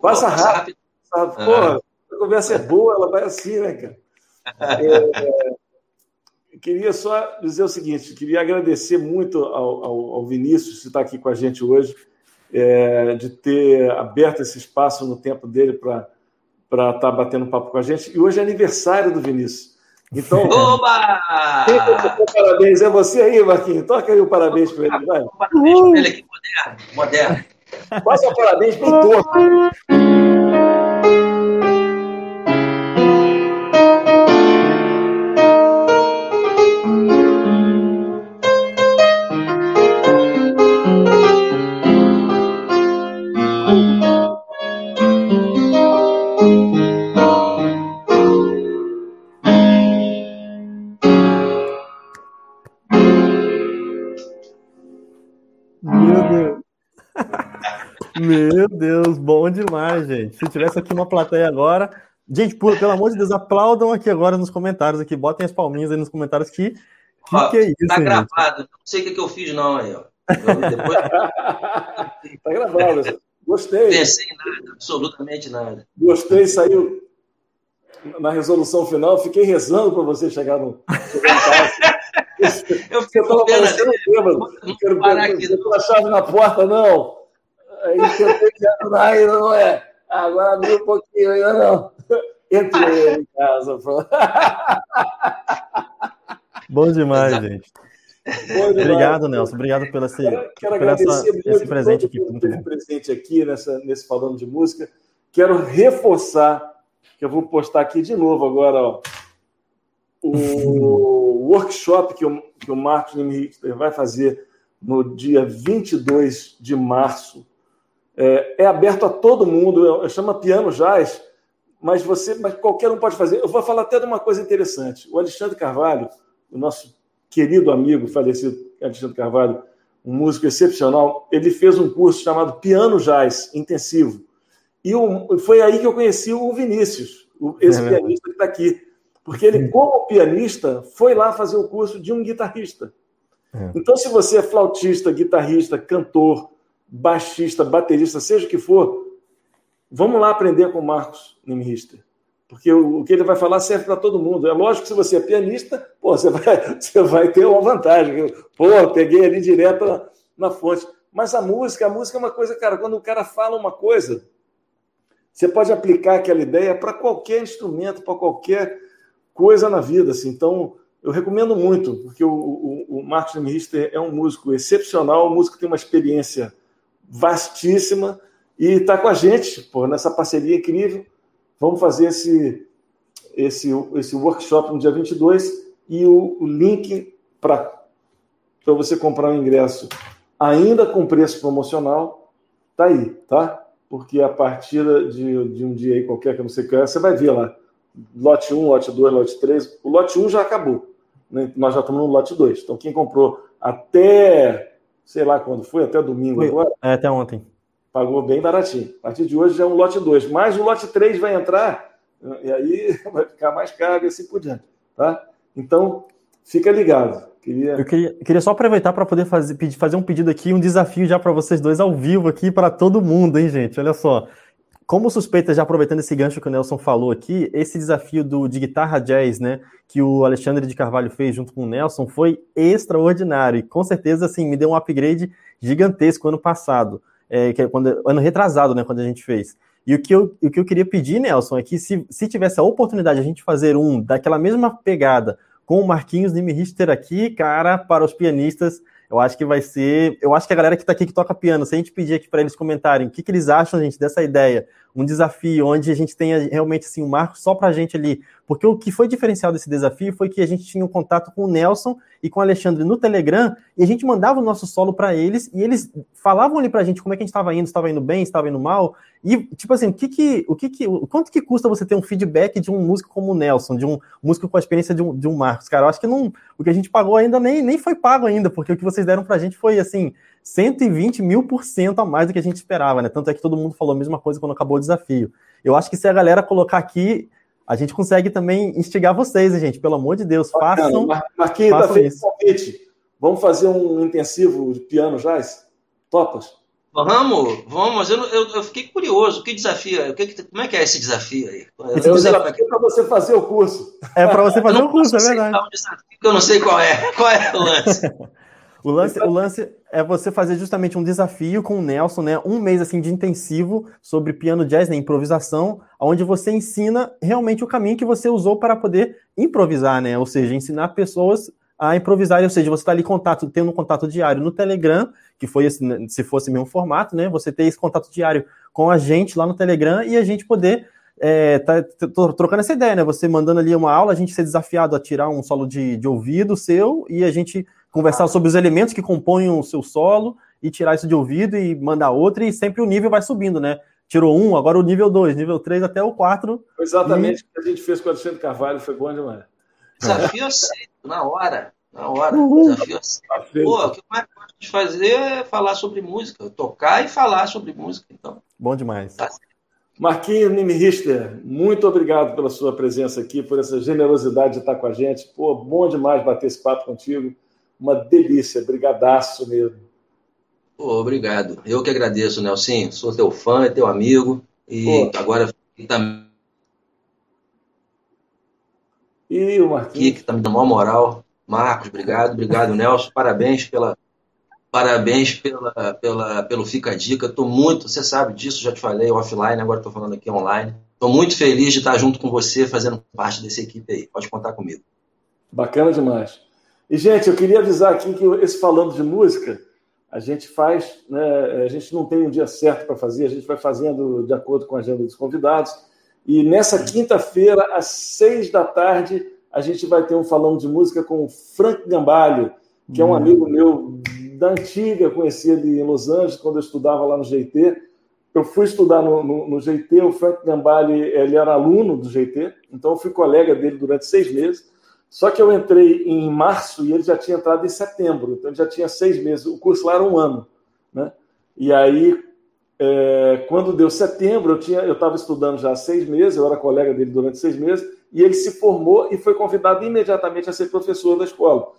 Speaker 1: Passa, Pô, passa rápido. rápido. Porra, a conversa é boa, ela vai assim, né, cara? É, queria só dizer o seguinte: queria agradecer muito ao, ao, ao Vinícius de estar aqui com a gente hoje, é, de ter aberto esse espaço no tempo dele para estar tá batendo papo com a gente. E hoje é aniversário do Vinícius. Então,
Speaker 2: Oba!
Speaker 1: Quem parabéns é você aí, Marquinhos. Toca aí o parabéns para ele, vai.
Speaker 2: Parabéns para ele aqui, moderno. moderno.
Speaker 1: Passa o parabéns para o
Speaker 3: Meu Deus, bom demais, gente. Se tivesse aqui uma plateia agora. Gente, por, pelo amor de Deus, aplaudam aqui agora nos comentários aqui, botem as palminhas aí nos comentários que. que,
Speaker 2: ó, que é isso? Tá gravado, não sei o que, que eu fiz, não, aí, ó. depois...
Speaker 1: tá gravado, gostei.
Speaker 2: Pensei em nada, absolutamente nada.
Speaker 1: Gostei, saiu. na resolução final, fiquei rezando para você chegar no,
Speaker 2: eu fiquei parecendo bêbado.
Speaker 1: Não quero a chave na porta, não. Aí tentei ainda não é. Agora abriu um pouquinho, ainda não. Entrei em casa.
Speaker 3: Bom demais, gente. Bom demais. Obrigado, Nelson. Obrigado pela esse,
Speaker 1: quero, quero agradecer essa, esse presente aqui. Muito presente aqui nessa, nesse falando de música. Quero reforçar que eu vou postar aqui de novo agora, ó, o workshop que o, que o Marcos Limrichter vai fazer no dia 22 de março. É, é aberto a todo mundo, chama Piano Jazz, mas você, mas qualquer um pode fazer. Eu vou falar até de uma coisa interessante. O Alexandre Carvalho, o nosso querido amigo falecido Alexandre Carvalho, um músico excepcional, ele fez um curso chamado Piano Jazz Intensivo. E foi aí que eu conheci o Vinícius, esse é pianista que está aqui. Porque ele, como pianista, foi lá fazer o curso de um guitarrista. É. Então, se você é flautista, guitarrista, cantor, baixista, baterista, seja o que for, vamos lá aprender com o Marcos Nimrister. Porque o, que ele vai falar serve para todo mundo. É lógico que se você é pianista, pô, você, vai, você vai ter uma vantagem. Pô, peguei ali direto na, na fonte. Mas a música, a música é uma coisa, cara, quando o cara fala uma coisa, você pode aplicar aquela ideia para qualquer instrumento, para qualquer coisa na vida. Assim. Então, eu recomendo muito, porque o, o, o Marcos Nimrister é um músico excepcional, um músico que tem uma experiência vastíssima e está com a gente pô, nessa parceria incrível. Vamos fazer esse, esse, esse workshop no dia 22 e o, o link para você comprar o ingresso ainda com preço promocional tá aí, tá? Porque a partir de, de um dia aí qualquer que você quer, você vai ver lá. Lote 1, lote 2, lote 3. O lote 1 já acabou. Né? Nós já estamos no lote 2. Então, quem comprou até, sei lá quando foi, até domingo foi, agora.
Speaker 3: É, até ontem
Speaker 1: pagou bem baratinho. A partir de hoje já é um lote 2. Mas o lote 3 vai entrar, e aí vai ficar mais caro e assim por diante. Tá? Então, fica ligado.
Speaker 3: Queria... Eu queria, queria só aproveitar para poder fazer, fazer um pedido aqui, um desafio já para vocês dois ao vivo aqui para todo mundo, hein, gente? Olha só. Como suspeita, já aproveitando esse gancho que o Nelson falou aqui, esse desafio do, de guitarra jazz, né, que o Alexandre de Carvalho fez junto com o Nelson foi extraordinário e com certeza, assim, me deu um upgrade gigantesco ano passado é, é quando, ano retrasado, né, quando a gente fez. E o que eu, o que eu queria pedir, Nelson, é que se, se tivesse a oportunidade de a gente fazer um daquela mesma pegada com o Marquinhos Nimirichter aqui, cara, para os pianistas, eu acho que vai ser. Eu acho que a galera que está aqui que toca piano, se a gente pedir aqui para eles comentarem o que, que eles acham, gente, dessa ideia, um desafio onde a gente tenha realmente assim, um marco só para a gente ali. Porque o que foi diferencial desse desafio foi que a gente tinha um contato com o Nelson e com o Alexandre no Telegram e a gente mandava o nosso solo para eles e eles falavam ali para a gente como é que a gente estava indo, estava indo bem, estava indo mal. E, tipo assim, o que que, o que que, quanto que custa você ter um feedback de um músico como o Nelson, de um músico com a experiência de um, de um Marcos? Cara, eu acho que não, o que a gente pagou ainda nem, nem foi pago ainda, porque o que vocês deram para a gente foi, assim, 120 mil por cento a mais do que a gente esperava, né? Tanto é que todo mundo falou a mesma coisa quando acabou o desafio. Eu acho que se a galera colocar aqui, a gente consegue também instigar vocês, gente. Pelo amor de Deus, façam.
Speaker 1: Marquinhos, façam tá feito convite. Vamos fazer um intensivo de piano jazz? Topas?
Speaker 2: Vamos, vamos, eu, eu, eu, fiquei curioso. Que desafio? Que, como é que é esse desafio aí?
Speaker 1: Esse desafio é para você fazer o curso.
Speaker 3: É para você fazer o curso, é verdade. Um
Speaker 2: desafio que eu não sei qual é. Qual é o lance?
Speaker 3: O lance, o lance é você fazer justamente um desafio com o Nelson, né? Um mês assim de intensivo sobre piano jazz, né? Improvisação, onde você ensina realmente o caminho que você usou para poder improvisar, né? Ou seja, ensinar pessoas a improvisar, ou seja, você está ali contato, tendo um contato diário no Telegram, que foi assim, né, se fosse mesmo formato, né? Você ter esse contato diário com a gente lá no Telegram e a gente poder é, tá, trocando essa ideia, né? Você mandando ali uma aula, a gente ser desafiado a tirar um solo de, de ouvido seu e a gente conversar sobre os elementos que compõem o seu solo e tirar isso de ouvido e mandar outro, e sempre o nível vai subindo, né? Tirou um, agora o nível 2, nível 3 até o 4.
Speaker 1: Exatamente o e... que a gente fez com o Alexandre Carvalho, foi bom demais.
Speaker 2: Desafio aceito, na hora. Na hora. Uhum. Desafio aceito. Pô, o que mais pode fazer é falar sobre música, tocar e falar sobre música, então.
Speaker 3: Bom demais. Tá
Speaker 1: Marquinhos Nimi Richter, muito obrigado pela sua presença aqui, por essa generosidade de estar com a gente. Pô, bom demais bater esse papo contigo uma delícia, brigadaço mesmo.
Speaker 2: Pô, obrigado. Eu que agradeço, Nelson. Sou teu fã, teu amigo. E Pô. agora também E o Marquinhos. que tá me dando uma moral. Marcos, obrigado. Obrigado, Nelson. Parabéns pela. Parabéns pela, pela, pelo Fica a Dica. Estou muito, você sabe disso, já te falei offline, agora estou falando aqui online. Estou muito feliz de estar junto com você, fazendo parte dessa equipe aí. Pode contar comigo.
Speaker 1: Bacana demais. E, gente, eu queria avisar aqui que esse falando de música, a gente faz, né, a gente não tem um dia certo para fazer, a gente vai fazendo de acordo com a agenda dos convidados. E nessa quinta-feira, às seis da tarde, a gente vai ter um falando de música com o Frank Gambalho, que é um hum. amigo meu da antiga, conheci ele em Los Angeles, quando eu estudava lá no GT. Eu fui estudar no, no, no GT, o Frank Gambale ele era aluno do GT, então eu fui colega dele durante seis meses. Só que eu entrei em março e ele já tinha entrado em setembro, então ele já tinha seis meses. O curso lá era um ano, né? E aí, é, quando deu setembro, eu tinha, eu estava estudando já há seis meses, eu era colega dele durante seis meses, e ele se formou e foi convidado imediatamente a ser professor da escola.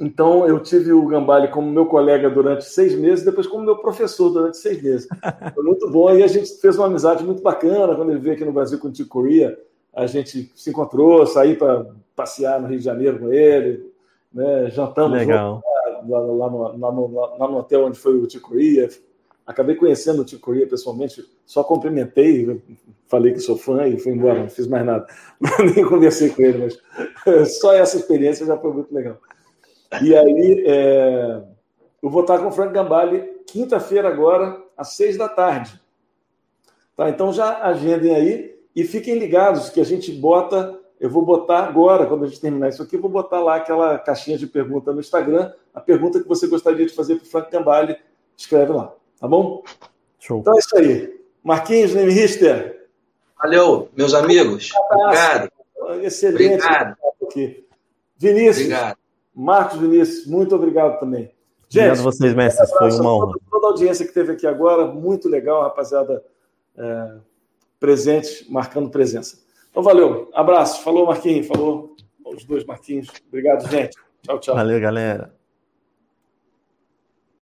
Speaker 1: Então, eu tive o Gambale como meu colega durante seis meses, depois como meu professor durante seis meses. Foi muito bom. E a gente fez uma amizade muito bacana quando ele veio aqui no Brasil com o Tio Coria. A gente se encontrou, saí para passear no Rio de Janeiro com ele, né? jantamos
Speaker 3: Legal.
Speaker 1: Lá, lá, no, lá, no, lá, no, hotel onde foi o Tio Coria. Acabei conhecendo o Tio Coria pessoalmente, só cumprimentei, falei que sou fã e fui embora, não fiz mais nada. Nem conversei com ele, mas só essa experiência já foi muito legal. E aí, é, eu vou estar com o Frank Gambale quinta-feira agora, às seis da tarde. Tá, então já agendem aí e fiquem ligados que a gente bota, eu vou botar agora, quando a gente terminar isso aqui, eu vou botar lá aquela caixinha de pergunta no Instagram, a pergunta que você gostaria de fazer para o Frank Gambale, escreve lá, tá bom?
Speaker 3: Show.
Speaker 1: Então é isso aí. Marquinhos Richter.
Speaker 2: Valeu, meus amigos. Obrigado.
Speaker 1: Excelente.
Speaker 2: Obrigado.
Speaker 1: Vinícius. Obrigado. Marcos Vinícius, muito obrigado também.
Speaker 3: Gente, obrigado a vocês, mestres. Foi uma honra.
Speaker 1: Toda, toda a audiência que teve aqui agora, muito legal, rapaziada é, presente, marcando presença. Então, valeu. Abraço. Falou, Marquinhos. Falou os dois Marquinhos. Obrigado, gente. Tchau, tchau.
Speaker 3: Valeu, galera.